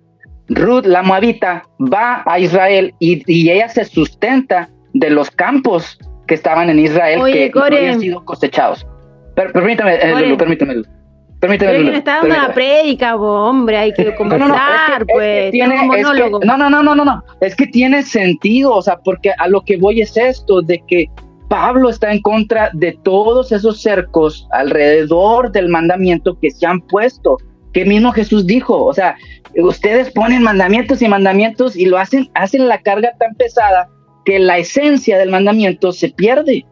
Ruth, la moabita, va a Israel y, y ella se sustenta de los campos que estaban en Israel Oye, que no habían sido cosechados. Per- permítame, eh, Core. Lulu, permítame, Lulu. Permítame, Pero me está dando una permítame. prédica, hombre, hay que conversar, pues. tiene- monólogo. no, no, no, no, no, no. Es que tiene sentido, o sea, porque a lo que voy es esto, de que Pablo está en contra de todos esos cercos alrededor del mandamiento que se han puesto, que mismo Jesús dijo, o sea, ustedes ponen mandamientos y mandamientos y lo hacen, hacen la carga tan pesada que la esencia del mandamiento se pierde.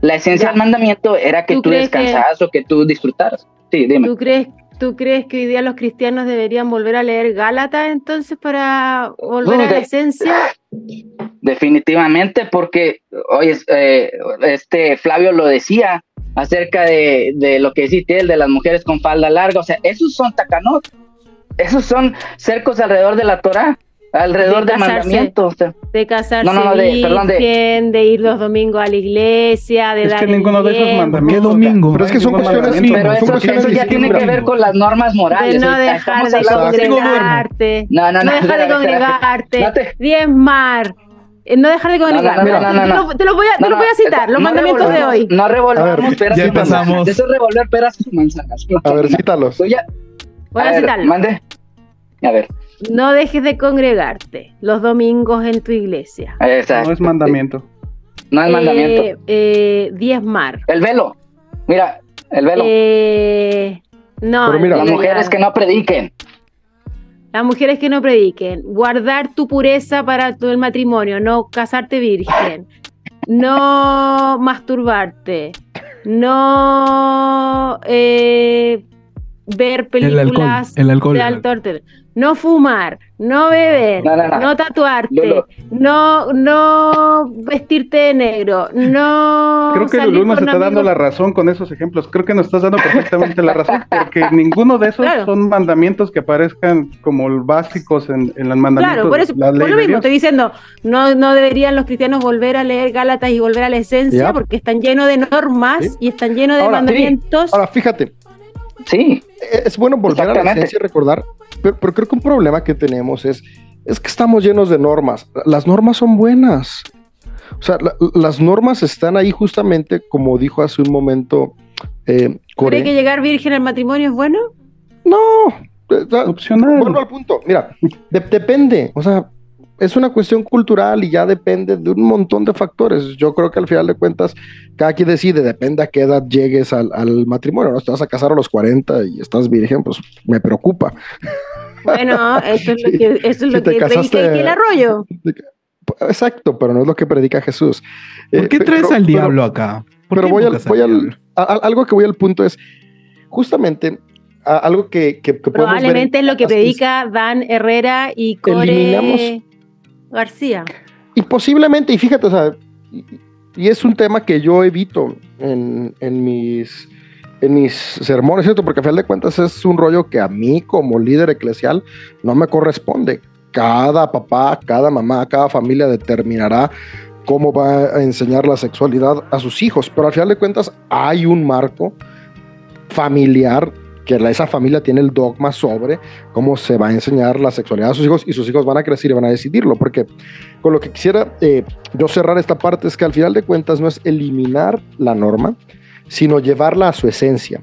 La esencia Ya. del mandamiento era que ¿Tú tú, crees que- descansaras o que tú disfrutaras. Sí, dime. ¿Tú crees, ¿Tú crees que hoy día los cristianos deberían volver a leer Gálatas entonces para volver No, a la de- esencia? Definitivamente, porque, oye, eh, este Flavio lo decía acerca de, de lo que deciste él, de las mujeres con falda larga, o sea, esos son tacanot, esos son cercos alrededor de la Torah, alrededor De del casarse. mandamiento. o sea. De casarse No, no, no, de- perdón, de- de... ir los domingos a la iglesia, de Es dar que ninguno de esos mandamientos. ¿Qué domingo? Pero es que son cuestiones- mandamiento. Pero son eso, cuestiones eso ya tiene que ver con las normas morales. de no dejar de congregarte, No, no, no, no dejar de congregarte, diezmar, eh, no dejar de no, congregarte. no, no, no, Te no. lo- Te los voy a, citar, los no mandamientos de hoy. No revolvamos peras ya y manzanas. Eso es revolver peras y manzanas. A ver, cítalos. Voy a citarlo. Mande. A ver. No dejes de congregarte los domingos en tu iglesia. Exacto. No es mandamiento. No es mandamiento. Eh, eh, diezmar. El velo. Mira, el velo. Eh, no, Pero mira- Las mujeres que no prediquen. Las mujeres que no prediquen, guardar tu pureza para tu el matrimonio, no casarte virgen, no masturbarte, no eh, ver El alcohol, películas el alcohol. de alto arte, no fumar, no beber, No, no, no. no tatuarte, no, no vestirte de negro, no Creo que salir Lulú nos está dando la razón con esos ejemplos. Creo que nos estás dando perfectamente la razón, porque ninguno de esos Claro. son mandamientos que aparezcan como básicos en, en los mandamientos. Claro, por eso, de la por lo mismo estoy diciendo, no, no deberían los cristianos volver a leer Gálatas y volver a la esencia, Ya. porque están llenos de normas Sí. y están llenos de Ahora, sí. mandamientos. Ahora, fíjate, Sí. Es bueno volver a la esencia y recordar, pero, pero creo que un problema que tenemos es, es que estamos llenos de normas. Las normas son buenas. O sea, la- las normas están ahí justamente, como dijo hace un momento eh. ¿Cree que llegar virgen al matrimonio es bueno? No, eh, Opcional. vuelvo al punto. Mira, de- depende. O sea, es una cuestión cultural y ya depende de un montón de factores. Yo creo que al final de cuentas, cada quien decide, depende a qué edad llegues al, al matrimonio. ¿no? Te vas a casar a los 40 y estás virgen, pues me preocupa. Bueno, eso es lo que, eso es Si lo que casaste- predica el arroyo. Exacto, pero no es lo que predica Jesús. ¿Por Eh, qué traes pero- al pero- diablo acá? ¿Por Pero qué voy al, voy al- diablo? a- a- algo que voy al punto es justamente a- algo que, que, que ver Probablemente es lo que predica Dan Herrera y Core Eliminamos- García. Y posiblemente, y fíjate, o sea, y, es un tema que yo evito en, en mis en mis sermones, ¿cierto? Porque a final de cuentas es un rollo que a mí como líder eclesial no me corresponde. Cada papá, cada mamá, cada familia determinará cómo va a enseñar la sexualidad a sus hijos, pero al final de cuentas hay un marco familiar que esa familia tiene el dogma sobre cómo se va a enseñar la sexualidad a sus hijos y sus hijos van a crecer y van a decidirlo, porque con lo que quisiera eh, yo cerrar esta parte es que al final de cuentas no es eliminar la norma, sino llevarla a su esencia.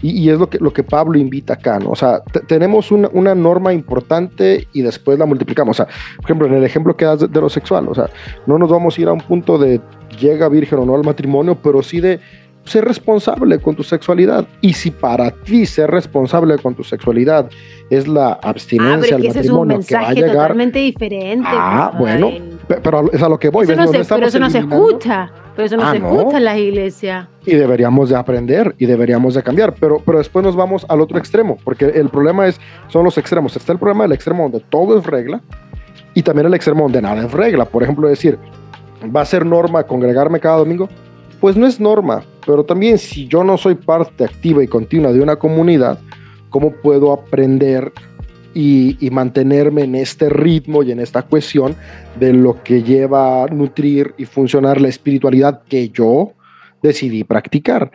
Y, y es lo que, lo que Pablo invita acá, ¿no? O sea, te- tenemos una, una norma importante y después la multiplicamos. O sea, por ejemplo, en el ejemplo que das de, de lo sexual, o sea, no nos vamos a ir a un punto de llega virgen o no al matrimonio, pero sí de ser responsable con tu sexualidad. Y si para ti ser responsable con tu sexualidad es la Ah, abstinencia es que ese es un matrimonio que va a llegar, totalmente diferente. Ah, pues, bueno, pero es a lo que voy. Eso no se, pero eso no se eliminando. escucha. Pero eso no Ah, se ¿no? escucha en las iglesias. y deberíamos de aprender y deberíamos de cambiar, pero, pero después nos vamos al otro extremo, porque el problema es, son los extremos. Está el problema del extremo donde todo es regla y también el extremo donde nada es regla. Por ejemplo, decir, ¿va a ser norma congregarme cada domingo? Pues no es norma, pero también si yo no soy parte activa y continua de una comunidad, ¿cómo puedo aprender y, mantenerme en este ritmo y en esta cuestión de lo que lleva a nutrir y funcionar la espiritualidad que yo decidí practicar.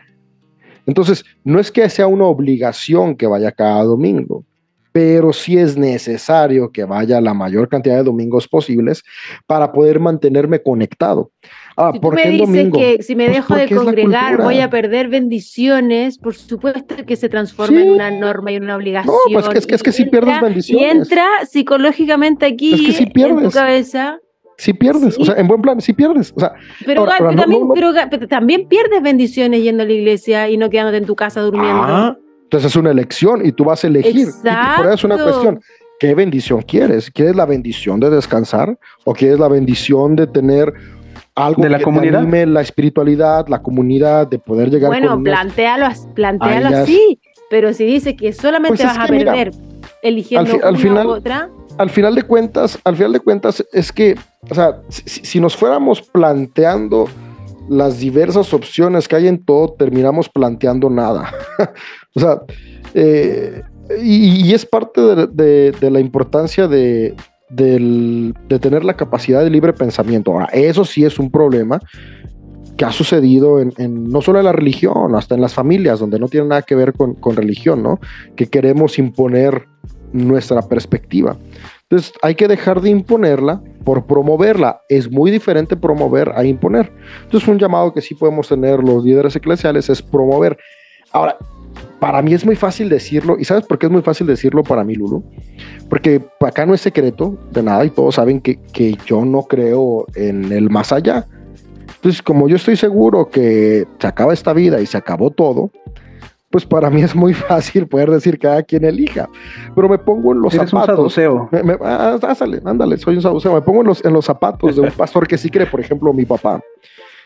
Entonces, no es que sea una obligación que vaya cada domingo, pero sí es necesario que vaya la mayor cantidad de domingos posibles para poder mantenerme conectado. Ah, Si tú ¿por me dices que si me Pues dejo de congregar voy a perder bendiciones, por supuesto que se transforma en una norma y en una obligación. pues que es que- es que y sí pierdes entra- bendiciones. Y entra psicológicamente aquí Es que sí en tu cabeza. Si pierdes, Sí. o sea, en buen plan, si pierdes. O sea, Pero, Ahora- ahora, no- también, no- no- pero, Gal, pero también pierdes bendiciones yendo a la iglesia y no quedándote en tu casa durmiendo. ah, entonces es una elección y tú vas a elegir. Y, por eso es una Exacto. cuestión. ¿Qué bendición quieres? ¿Quieres la bendición de descansar? ¿O quieres la bendición de tener algo ¿De la que te comunidad? anime la espiritualidad, la comunidad, de poder llegar bueno, con plantéalo, plantéalo así, pero si dice que solamente Pues es vas a mira, perder eligiendo al fi- al una final- u otra, al final de cuentas, al final de cuentas es que, o sea, si, si- si nos fuéramos planteando las diversas opciones que hay en todo, terminamos planteando nada. o sea, eh, y, y es parte de, de- de la importancia de, del- de tener la capacidad de libre pensamiento. Ahora, eso sí es un problema que ha sucedido en, no solo en la religión, hasta en las familias, donde no tiene nada que ver con, con religión, ¿no? Que queremos imponer nuestra perspectiva. Entonces hay que dejar de imponerla por promoverla. Es muy diferente promover a imponer. Entonces un llamado que sí podemos tener los líderes eclesiales es promover. Ahora, para mí es muy fácil decirlo. ¿Y sabes por qué es muy fácil decirlo para mí, Lulu? Porque acá no es secreto de nada y todos saben que, que yo no creo en el más allá. Entonces, como yo estoy seguro que se acaba esta vida y se acabó todo, pues para mí es muy fácil poder decir cada quien elija. Pero me pongo en los Eres un zapatos. Me- me- ah, ándale, ándale, soy un saduceo. Me pongo en los, en los zapatos de un pastor que sí cree, por ejemplo, mi papá,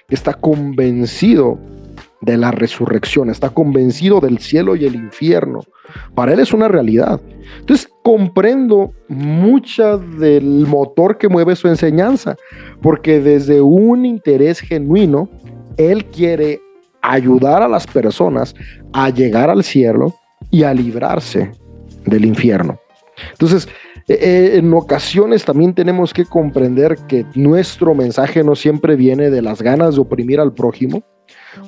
que está convencido de la resurrección, está convencido del cielo y el infierno. Para él es una realidad. Entonces comprendo mucha del motor que mueve su enseñanza, porque desde un interés genuino, él quiere ayudar a las personas a llegar al cielo y a librarse del infierno. Entonces, eh, eh, en ocasiones también tenemos que comprender que nuestro mensaje no siempre viene de las ganas de oprimir al prójimo.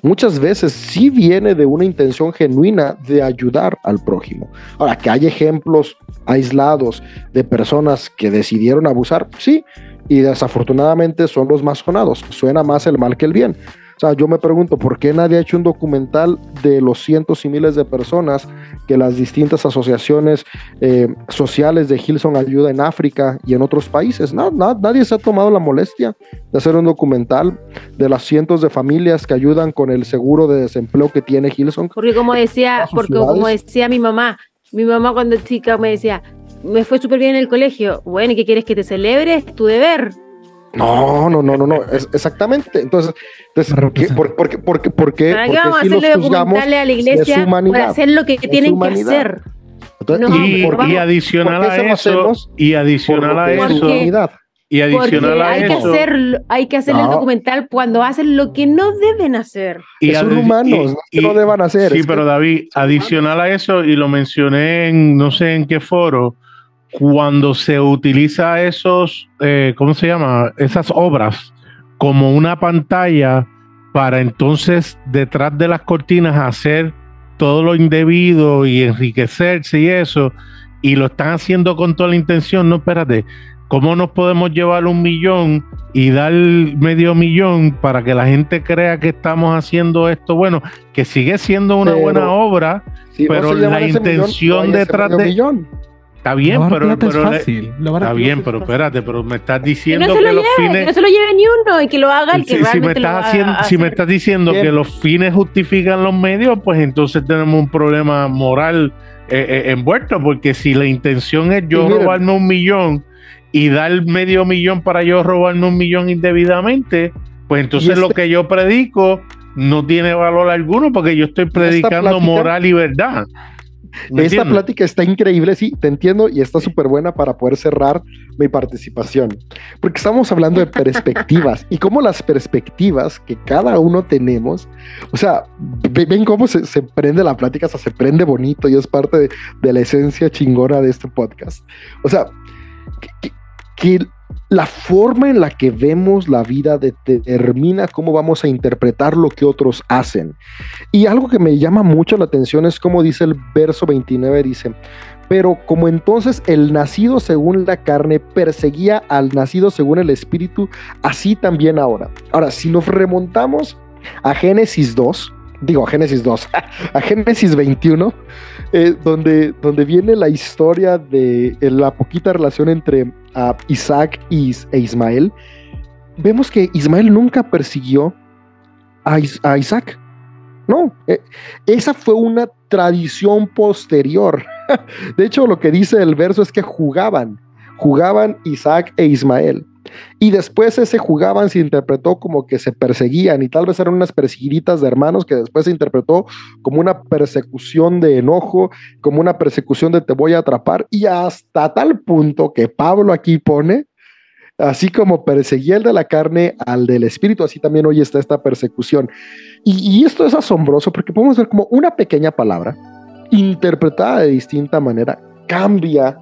Muchas veces sí viene de una intención genuina de ayudar al prójimo. Ahora, que hay ejemplos aislados de personas que decidieron abusar, sí, y desafortunadamente son los más sonados. Suena más el mal que el bien. Sea, yo me pregunto, ¿por qué nadie ha hecho un documental de los cientos y miles de personas que las distintas asociaciones eh, sociales de Hilson ayuda en África y en otros países? No, no, nadie se ha tomado la molestia de hacer un documental de las cientos de familias que ayudan con el seguro de desempleo que tiene Hilson. porque como decía, porque como ciudades. decía mi mamá, mi mamá cuando chica me decía, me fue súper bien en el colegio. Bueno, ¿y qué quieres que te celebre? Es tu deber. No, no, no, no, no, es- exactamente. Entonces, entonces ¿por qué, por, por qué- por qué- por qué- ¿Para por qué qué vamos a sí los hacerle juzgamos documentales a la si es iglesia por humanidad? hacer lo que tienen que hacer? Entonces, No, y, pero y adicional ¿por qué a eso, y adicional por a que es eso, y Porque adicional a hay que, eso, hacer, hay que hacer el No. documental cuando hacen lo que no deben hacer. y son humanos, y- no que y- lo deban hacer. Sí, es que- pero David, adicional a eso, y lo mencioné en no sé en qué foro, cuando se utiliza esos, eh, ¿cómo se llama? Esas obras como una pantalla para entonces detrás de las cortinas hacer todo lo indebido y enriquecerse y eso, y lo están haciendo con toda la intención, no, espérate, ¿cómo nos podemos llevar un millón y dar medio millón para que la gente crea que estamos haciendo esto? Bueno, que sigue siendo una Pero- buena obra, Si pero la millón, intención detrás de- millón. Está bien, Lavar pero, es pero le- fácil. lavar está bien, es pero fácil. espérate, pero me estás Que diciendo no, que, se lo los lleve, que fines no se lo lleve ni uno y que lo haga el que si, si me lo estás va haciendo, a si me hacer. estás diciendo Bien. que los fines justifican los medios, pues entonces tenemos un problema moral eh, eh, envuelto, porque si la intención es yo robarme un millón y dar medio millón para yo robarme un millón indebidamente, pues entonces este- lo que yo predico no tiene valor alguno porque yo estoy predicando plática- moral y verdad. ¿Me Esta entiendes? plática está increíble, sí, te entiendo y está súper buena para poder cerrar mi participación. Porque estamos hablando de perspectivas y cómo las perspectivas que cada uno tenemos, o sea, ve- ven cómo se, se prende la plática, o sea, se prende bonito y es parte de, de la esencia chingona de este podcast. O sea, que, que- que la forma en la que vemos la vida determina cómo vamos a interpretar lo que otros hacen. Y algo que me llama mucho la atención es como dice el verso 29, dice, Pero como entonces el nacido según la carne perseguía al nacido según el espíritu, así también ahora. Ahora, si nos remontamos a Génesis 2, digo a Génesis 2, a Génesis 21, eh, donde, donde viene la historia de eh, la poquita relación entre ah, Isaac y, e Ismael, vemos que Ismael nunca persiguió a, Isaac. No, eh, esa fue una tradición posterior. De hecho, lo que dice el verso es que jugaban, jugaban Isaac e Ismael. Y después ese jugaban se interpretó como que se perseguían y tal vez eran unas persiguiditas de hermanos que después se interpretó como una persecución de enojo, como una persecución de te voy a atrapar y hasta tal punto que Pablo aquí pone, así como perseguía el de la carne al del espíritu, así también hoy está esta persecución. Y, esto es asombroso porque podemos ver como una pequeña palabra interpretada de distinta manera cambia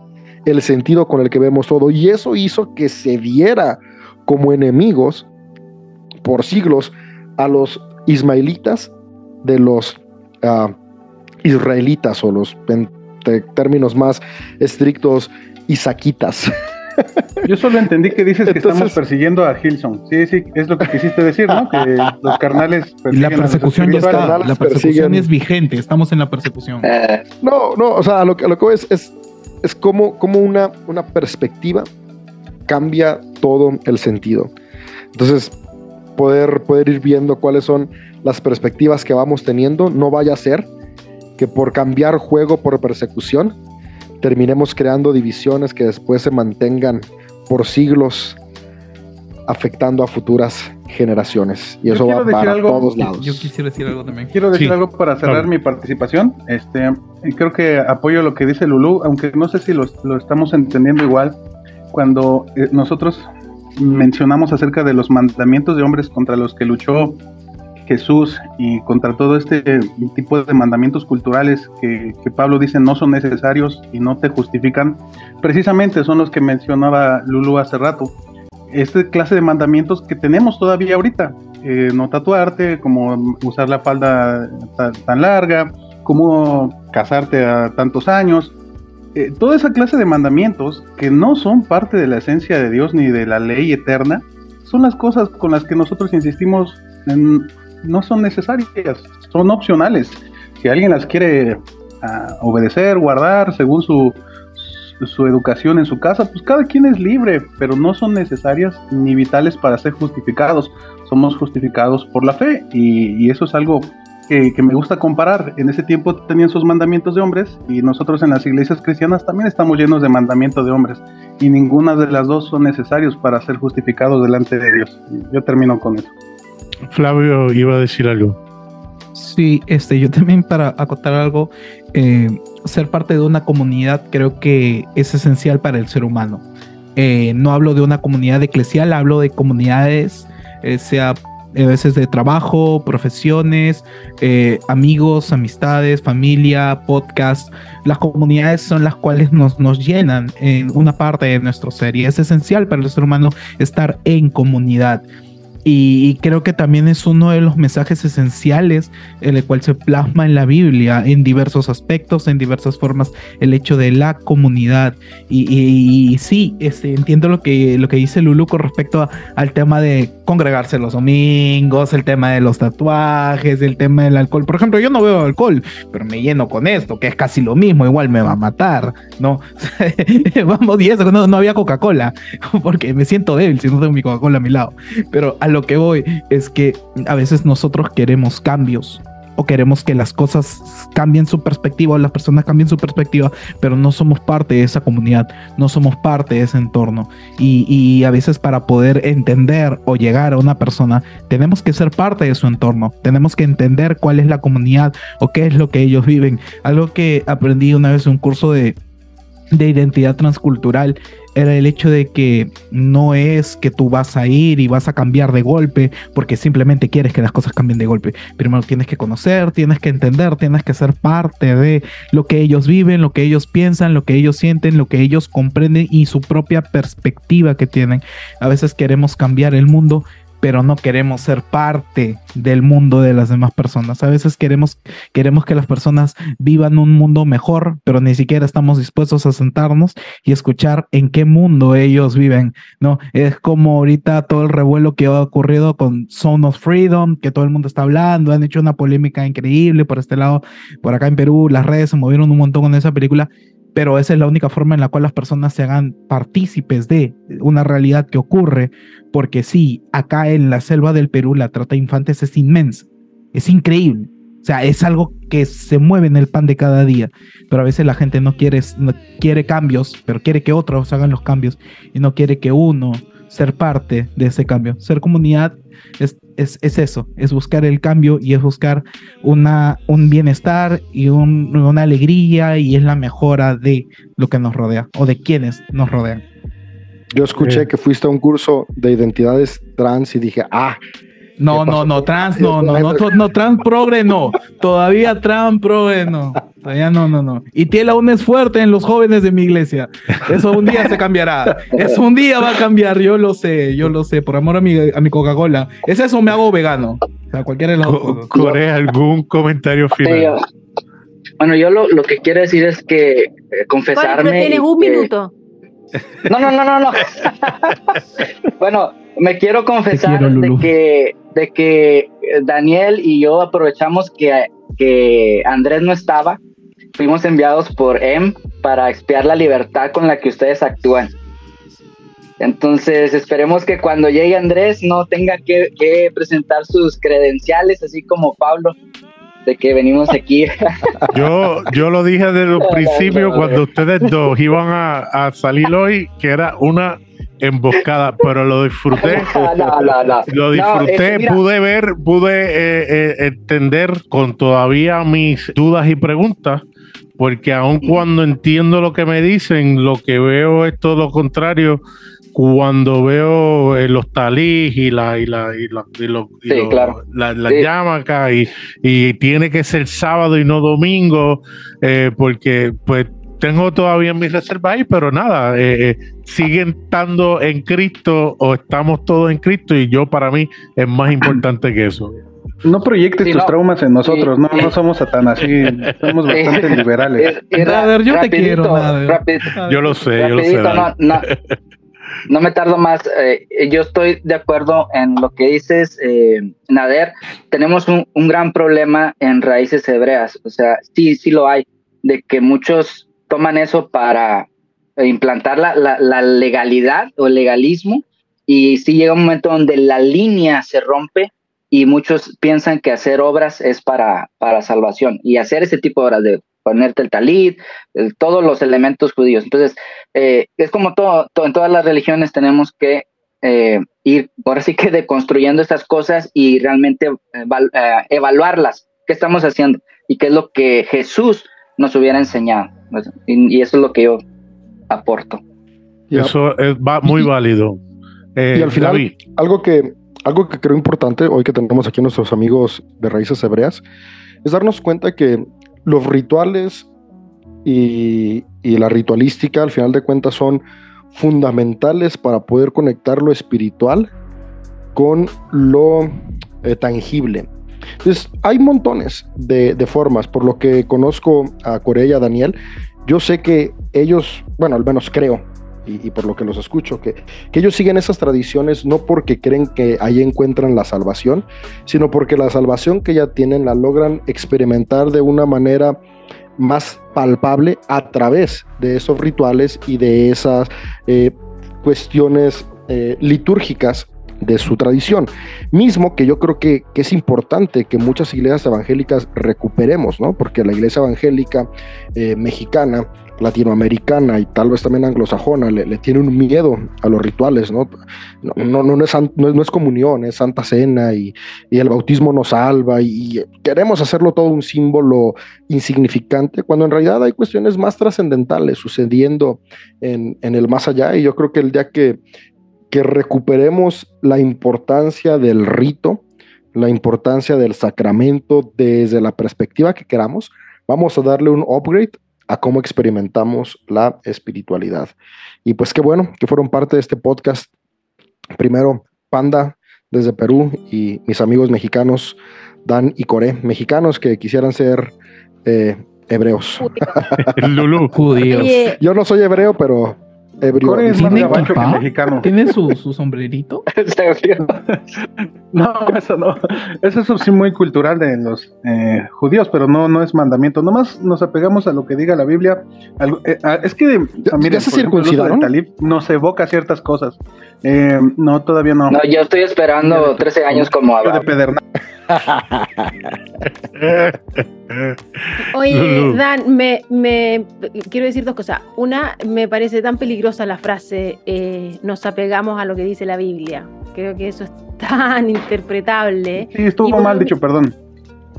el sentido con el que vemos todo. Y eso hizo que se viera como enemigos por siglos a los ismaelitas de los ah, israelitas o los, en términos más estrictos, isaquitas. Yo solo entendí que dices que estamos persiguiendo a Hilson. Sí, sí, es lo que quisiste decir, ¿no? Que los carnales. La persecución ya está. La persecución es vigente. Estamos en la persecución. Eh. No, no, o sea, lo que, lo que es, es, es como, como una, una perspectiva cambia todo el sentido. Entonces, poder, poder ir viendo cuáles son las perspectivas que vamos teniendo, no vaya a ser que por cambiar juego por persecución, terminemos creando divisiones que después se mantengan por siglos afectando a futuras generaciones. Y eso va para todos lados. Yo quisiera decir algo también. Quiero decir algo para cerrar mi participación. Este, creo que apoyo lo que dice Lulu, aunque no sé si lo, lo estamos entendiendo igual. Cuando eh, nosotros mencionamos acerca de los mandamientos de hombres contra los que luchó Jesús y contra todo este tipo de mandamientos culturales que, Pablo dice no son necesarios y no te justifican, precisamente son los que mencionaba Lulu hace rato. Esta clase de mandamientos que tenemos todavía ahorita, eh, no tatuarte, como usar la falda tan, larga, como casarte a tantos años, eh, toda esa clase de mandamientos que no son parte de la esencia de Dios ni de la ley eterna, son las cosas con las que nosotros insistimos no son necesarias, son opcionales. Si alguien las quiere ah, obedecer, guardar según su, su educación en su casa, pues cada quien es libre, pero no son necesarias ni vitales para ser justificados. Somos justificados por la fe y, eso es algo que, que, me gusta comparar. En ese tiempo tenían sus mandamientos de hombres y nosotros en las iglesias cristianas también estamos llenos de mandamientos de hombres y ninguna de las dos son necesarios para ser justificados delante de Dios. Yo termino con eso. Flavio iba a decir algo. Sí, este, yo también para acotar algo, eh, ser parte de una comunidad creo que es esencial para el ser humano. Eh, no hablo de una comunidad eclesial, hablo de comunidades, eh, sea a veces de trabajo, profesiones, amigos, amistades, familia, podcast. Las comunidades son las cuales nos, nos llenan en una parte de nuestro ser y es esencial para el ser humano estar en comunidad. Y, creo que también es uno de los mensajes esenciales en el cual se plasma en la Biblia en diversos aspectos, en diversas formas, el hecho de la comunidad. Y, sí, este, entiendo lo que, lo que dice Lulu con respecto al tema de congregarse los domingos, el tema de los tatuajes, el tema del alcohol. Por ejemplo, yo no veo alcohol, pero me lleno con esto, que es casi lo mismo, igual me va a matar, ¿no? Vamos, y eso, no, no había Coca-Cola, porque me siento débil si no tengo mi Coca-Cola a mi lado. Pero al lo que voy es que a veces nosotros queremos cambios o queremos que las cosas cambien su perspectiva o las personas cambien su perspectiva, pero no somos parte de esa comunidad, no somos parte de ese entorno. Y, y, a veces para poder entender o llegar a una persona, tenemos que ser parte de su entorno, tenemos que entender cuál es la comunidad o qué es lo que ellos viven. Algo que aprendí una vez en un curso de, de identidad transcultural era el hecho de que no es que tú vas a ir y vas a cambiar de golpe porque simplemente quieres que las cosas cambien de golpe. Primero tienes que conocer, tienes que entender, tienes que ser parte de lo que ellos viven, lo que ellos piensan, lo que ellos sienten, lo que ellos comprenden y su propia perspectiva que tienen. A veces queremos cambiar el mundo pero no queremos ser parte del mundo de las demás personas. A veces queremos, queremos que las personas vivan un mundo mejor, pero ni siquiera estamos dispuestos a sentarnos y escuchar en qué mundo ellos viven. No, es como ahorita todo el revuelo que ha ocurrido con Zone of Freedom, que todo el mundo está hablando, han hecho una polémica increíble por este lado, por acá en Perú, las redes se movieron un montón con esa película pero esa es la única forma en la cual las personas se hagan partícipes de una realidad que ocurre, porque sí, acá en la selva del Perú la trata de infantes es inmensa, es increíble, o sea, es algo que se mueve en el pan de cada día, pero a veces la gente no quiere, no quiere cambios, pero quiere que otros hagan los cambios y no quiere que uno ser parte de ese cambio. Ser comunidad es, es, es eso, es buscar el cambio y es buscar una, un bienestar y un- una alegría y es la mejora de lo que nos rodea o de quienes nos rodean. Yo escuché Eh. que fuiste a un curso de identidades trans y dije, ah, No, ¿Qué no, no, trans, no, no, no, no, trans progre, no. Todavía trans progre, no. Todavía no, no, no. Y Tiel aún es fuerte en los jóvenes de mi iglesia. Eso un día se cambiará. Eso un día va a cambiar, yo lo sé, yo lo sé, por amor a mi, a mi Coca-Cola. Es eso, me hago vegano. O sea, cualquiera de los Co- dos. Corea, ¿algún comentario final? bueno, yo lo, lo que quiero decir es que eh, confesarme. pero tienes un que- minuto. No, no, no, no, no. bueno, me quiero confesar quiero, de que de que Daniel y yo aprovechamos que, que Andrés no estaba. Fuimos enviados por M para expiar la libertad con la que ustedes actúan. Entonces, esperemos que cuando llegue Andrés no tenga que, que presentar sus credenciales, así como Pablo, de que venimos aquí. Yo, yo lo dije desde el principio cuando ustedes dos iban a, a salir hoy, que era una emboscada, pero lo disfruté. no, no, no. Lo disfruté, es- pude ver, pude eh, eh, entender con todavía mis dudas y preguntas, porque aun cuando entiendo lo que me dicen, lo que veo es todo lo contrario. Cuando veo eh, los talís y la y la y, la, y lo- y Sí, lo- claro. la- las Sí. llamacas y, y tiene que ser sábado y no domingo, eh, porque pues tengo todavía mis reservas ahí, pero nada, eh, siguen estando en Cristo o estamos todos en Cristo y yo para mí es más importante que eso. No proyectes Sí, tus no. traumas en nosotros, Sí, no, no somos tan así, somos bastante liberales. Nader, yo te rapidito, quiero, Nader. Yo lo sé, yo lo sé. rapidito, no, no, no me tardo más. eh, yo estoy de acuerdo en lo que dices, eh, Nader. Tenemos un, un gran problema en raíces hebreas. O sea, sí, sí lo hay, de que muchos toman eso para eh, implantar la, la- la legalidad o el legalismo. Y sí llega un momento donde la línea se rompe y muchos piensan que hacer obras es para, para salvación. Y hacer ese tipo de obras de ponerte el talit, el- todos los elementos judíos. Entonces, eh, es como todo, to- en todas las religiones tenemos que eh, ir, ahora sí que deconstruyendo estas cosas y realmente eval- eh, evaluarlas. ¿Qué estamos haciendo? Y qué es lo que Jesús nos hubiera enseñado. Pues, Y, y eso es lo que yo aporto. y Eso es va muy válido. Eh, y al final, David, algo que, algo que creo importante hoy que tenemos aquí nuestros amigos de Raíces Hebreas es darnos cuenta que los rituales y, y la ritualística al final de cuentas son fundamentales para poder conectar lo espiritual con lo eh, tangible. Entonces, hay montones de, de formas, por lo que conozco a Corea y a Daniel, yo sé que ellos, bueno, al menos creo, y, por lo que los escucho, que, que ellos siguen esas tradiciones no porque creen que ahí encuentran la salvación, sino porque la salvación que ya tienen la logran experimentar de una manera más palpable a través de esos rituales y de esas eh, cuestiones eh, litúrgicas de su tradición. Mismo que yo creo que, que es importante que muchas iglesias evangélicas recuperemos, ¿no? Porque la iglesia evangélica eh, mexicana, latinoamericana y tal vez también anglosajona le, le tiene un miedo a los rituales, ¿no? No, no, no, es, no es- comunión, es Santa Cena y, el bautismo nos salva y, queremos hacerlo todo un símbolo insignificante, cuando en realidad hay cuestiones más trascendentales sucediendo en, en el más allá y yo creo que el día que, que recuperemos la importancia del rito, la importancia del sacramento desde la perspectiva que queramos, vamos a darle un upgrade a cómo experimentamos la espiritualidad. Y pues qué bueno que fueron parte de este podcast. Primero, Panda, desde Perú y mis amigos mexicanos, Dan y Coré, mexicanos que quisieran ser eh, hebreos. Lulú. Judíos. Yo no soy hebreo, pero ebrio. Core es más ¿Tiene gabacho que mexicano. ¿Tiene su, su sombrerito? No, eso no. Eso es sí muy cultural de los eh, judíos, pero no, no es mandamiento. Nomás nos apegamos a lo que diga la Biblia. Algo- eh, ah, es que, ah, miren, ya se circuncidaron? talib nos evoca ciertas cosas. Eh, no, todavía no. No, yo estoy esperando 13 años como de Abraham. pedernal. Oye. Dan, me, me quiero decir dos cosas. Una, me parece tan peligrosa la frase eh, nos apegamos a lo que dice la Biblia. Creo que eso es tan interpretable. Sí, estuvo mal dicho, perdón.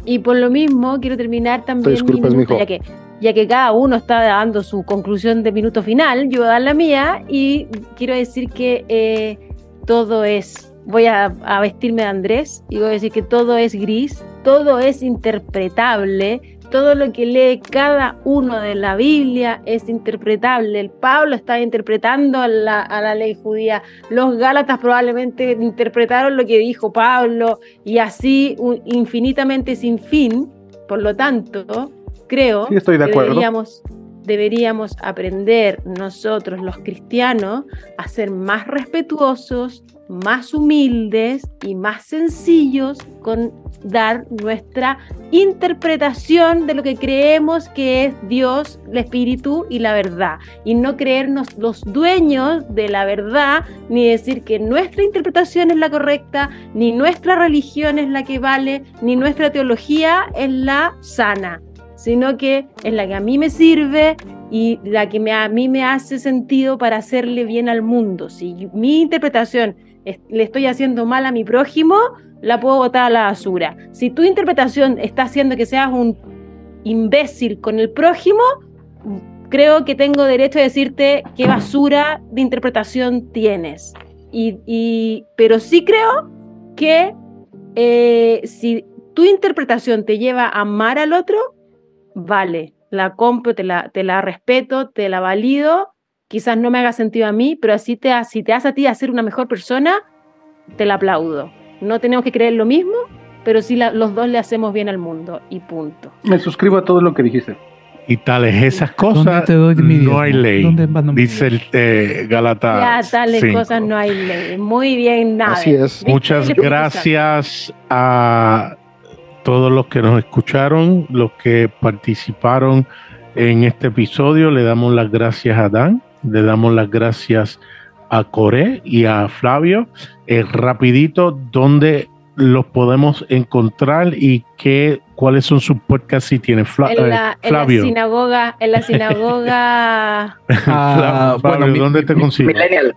Y por lo mismo, quiero terminar también disculpes, mi ya que, ya que cada uno está dando su conclusión de minuto final, yo voy a dar la mía y quiero decir que eh, todo es, voy a, a vestirme de Andrés y voy a decir que todo es gris, todo es interpretable, todo lo que lee cada uno de la Biblia es interpretable. El Pablo está interpretando a la, a la ley judía, los Gálatas probablemente interpretaron lo que dijo Pablo y así un- infinitamente sin fin. Por lo tanto, creo Sí, estoy de que deberíamos, deberíamos aprender nosotros los cristianos a ser más respetuosos, más humildes y más sencillos con dar nuestra interpretación de lo que creemos que es Dios, el Espíritu y la verdad. Y no creernos los dueños de la verdad, ni decir que nuestra interpretación es la correcta, ni nuestra religión es la que vale, ni nuestra teología es la sana, sino que es la que a mí me sirve y la que a mí me hace sentido para hacerle bien al mundo. Si mi interpretación le estoy haciendo mal a mi prójimo, la puedo botar a la basura. Si tu interpretación está haciendo que seas un imbécil con el prójimo, creo que tengo derecho a decirte qué basura de interpretación tienes. Y, pero sí creo que eh, si tu interpretación te lleva a amar al otro, vale, la compro, la, te la respeto, te la valido. Quizás no me haga sentido a mí, pero así te, si te hace a ti a ser una mejor persona, te la aplaudo. No tenemos que creer lo mismo, pero sí la- los dos le hacemos bien al mundo y punto. Me suscribo a todo lo que dijiste. Y tales esas ¿Dónde cosas, te doy mi no hay ley. ¿Dónde mando mi Dice el eh, Galata. ya tales 5. cosas no hay ley. Muy bien, nada. Así es. Muchas gracias a todos los que nos escucharon, los que participaron en este episodio. Le damos las gracias a Dan, le damos las gracias a Coré y a Flavio. Eh, rapidito, ¿dónde los podemos encontrar y qué, cuáles son sus podcasts si tienen Fla- En eh, la, en la Flavio? sinagoga, en la sinagoga Ah, Flavio, bueno, mi- ¿dónde te consigo? Millennial.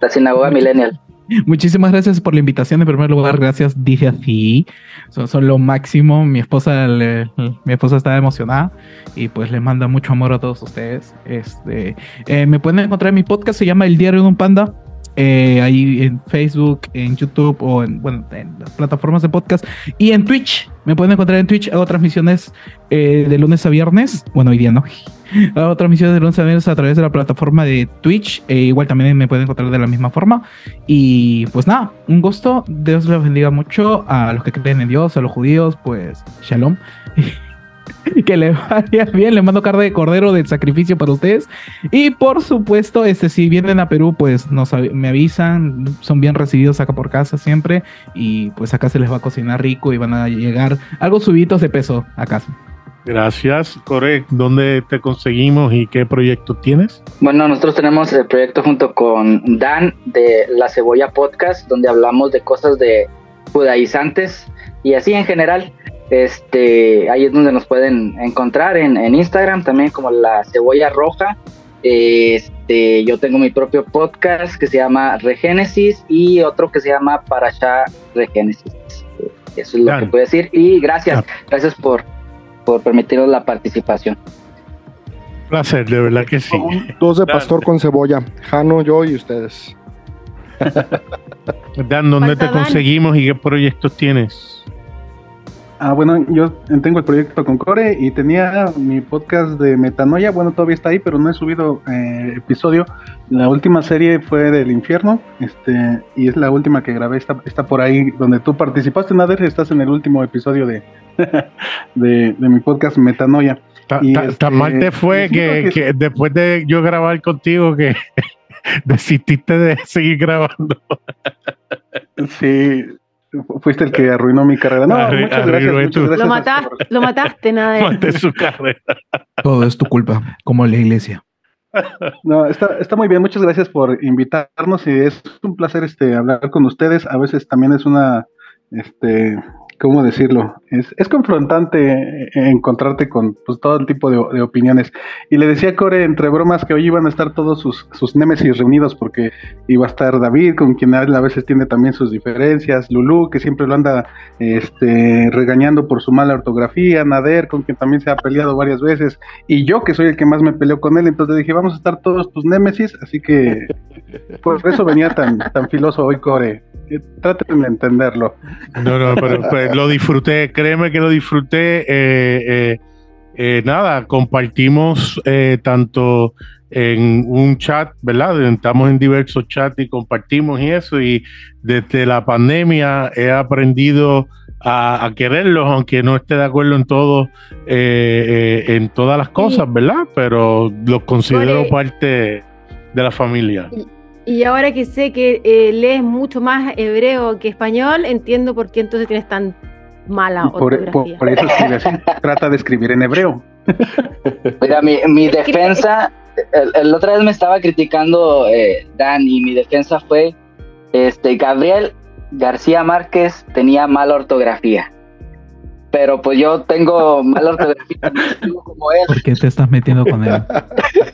La sinagoga Millennial. Muchísimas gracias por la invitación. En primer lugar, gracias, dije así. Son, son lo máximo. Mi esposa, le- mi esposa está emocionada y pues le manda mucho amor a todos ustedes. Este, eh, me pueden encontrar en mi podcast, se llama El Diario de un Panda. eh, ahí en Facebook, en YouTube o en, bueno, en las plataformas de podcast y en Twitch. Me pueden encontrar en Twitch. Hago transmisiones eh, de lunes a viernes. Bueno, hoy día no. Hago transmisiones de lunes a través de la plataforma de Twitch. eh, igual también me pueden encontrar de la misma forma. Y pues nada, un gusto. Dios les bendiga mucho a los que creen en Dios, a los judíos, pues shalom. que le vaya bien, les mando carne de cordero del sacrificio para ustedes. Y por supuesto, este si vienen a Perú, pues nos, me avisan, son bien recibidos acá por casa siempre. Y pues acá se les va a cocinar rico y van a llegar algo subidos de peso a casa. Gracias, Coré. ¿Dónde te conseguimos y qué proyecto tienes? Bueno, nosotros tenemos el proyecto junto con Dan de La Cebolla Podcast, donde hablamos de cosas de judaizantes y así en general. Este, ahí es donde nos pueden encontrar en, en Instagram también como La Cebolla Roja. Este, yo tengo mi propio podcast que se llama Regénesis y otro que se llama Parashá Regénesis. Eso es lo Dan. que puedo decir. Y gracias, gracias por, por permitirnos la participación. Placer, de verdad que sí. Dos de pastor con cebolla. Jano, yo y ustedes. Dan, ¿dónde Falta te Dan. conseguimos y qué proyectos tienes? Ah, bueno, yo tengo el proyecto con Core y tenía mi podcast de Metanoia. Bueno, todavía está ahí, pero no he subido eh, episodio. La última serie fue del infierno, este, y es la última que grabé. Está, está por ahí donde tú participaste, Nader. Estás en el último episodio de, de, de mi podcast Metanoia. Ta- Y, ta- este, Tan mal te fue que, que- que después de yo grabar contigo que desististe de seguir grabando. Sí, fuiste el que arruinó mi carrera. No, Arru- muchas gracias. muchas gracias Lo mataste, lo mataste, nada. Maté su carrera. Todo es tu culpa, como la iglesia. No, está, está muy bien, muchas gracias por invitarnos y es un placer este hablar con ustedes. A veces también es una, este, ¿cómo decirlo? Es, es confrontante eh, encontrarte con pues, todo el tipo de, opiniones. Y le decía a Core entre bromas que hoy iban a estar todos sus, sus némesis reunidos porque iba a estar David, con quien a veces tiene también sus diferencias, Lulú, que siempre lo anda este, regañando por su mala ortografía, Nader, con quien también se ha peleado varias veces, y yo que soy el que más me peleó con él, entonces dije, vamos a estar todos tus némesis, así que por eso venía tan, tan filoso hoy Core. Traten de entenderlo. No, no, pero lo disfruté, créeme que lo disfruté. eh, eh, eh, nada, compartimos eh, tanto en un chat, ¿verdad? Estamos en diversos chats y compartimos y eso. Y desde la pandemia he aprendido a, a quererlos, aunque no esté de acuerdo en todo, en todas las cosas, ¿verdad? Pero los considero parte de la familia. Y ahora que sé que eh, lees mucho más hebreo que español, entiendo por qué entonces tienes tan mala Por, por- ortografía. por eso escribe así, trata de escribir en hebreo. Mira, mi, mi defensa, el, el otra vez me estaba criticando eh, Dan y mi defensa fue, este, Gabriel García Márquez tenía mala ortografía. Pero pues yo tengo mala ortografía como él. ¿Por qué te estás metiendo con él?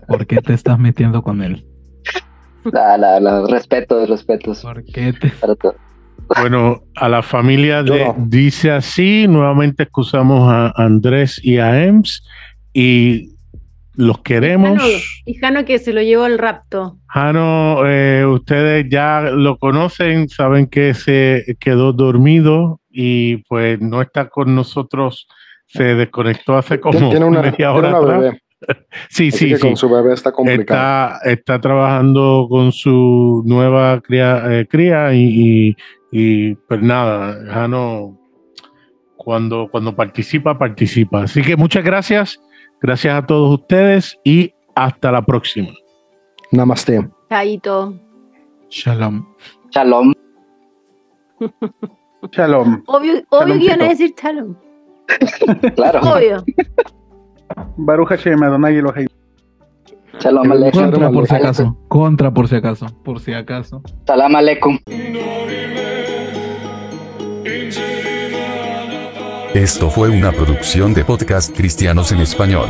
¿Por qué te estás metiendo con él? La, la, la, respeto, respetos ¿Por qué te... para todo. Bueno, a la familia de no. Dice Así, nuevamente excusamos a Andrés y a Ems y los queremos. Jano, y Jano que se lo llevó el rapto. Jano, eh, ustedes ya lo conocen, saben que se quedó dormido y pues no está con nosotros, se desconectó hace como tiene una, media tiene hora atrás. bebé. Sí, así sí, que sí. con su bebé está complicado. Está, está trabajando con su nueva cría, eh, cría y, y, y, pues nada, Jano cuando, cuando participa, participa. Así que muchas gracias, gracias a todos ustedes y hasta la próxima. Namaste. Chaito. Shalom. Shalom. Shalom. Obvio, obvio que iban a decir shalom. Claro. Obvio. Baruch Hashem, Adonai Elohim. Shalom aleikum. Contra por si acaso. Contra por si acaso. Por si acaso. Salam aleikum. Esto fue una producción de podcast cristianos en español.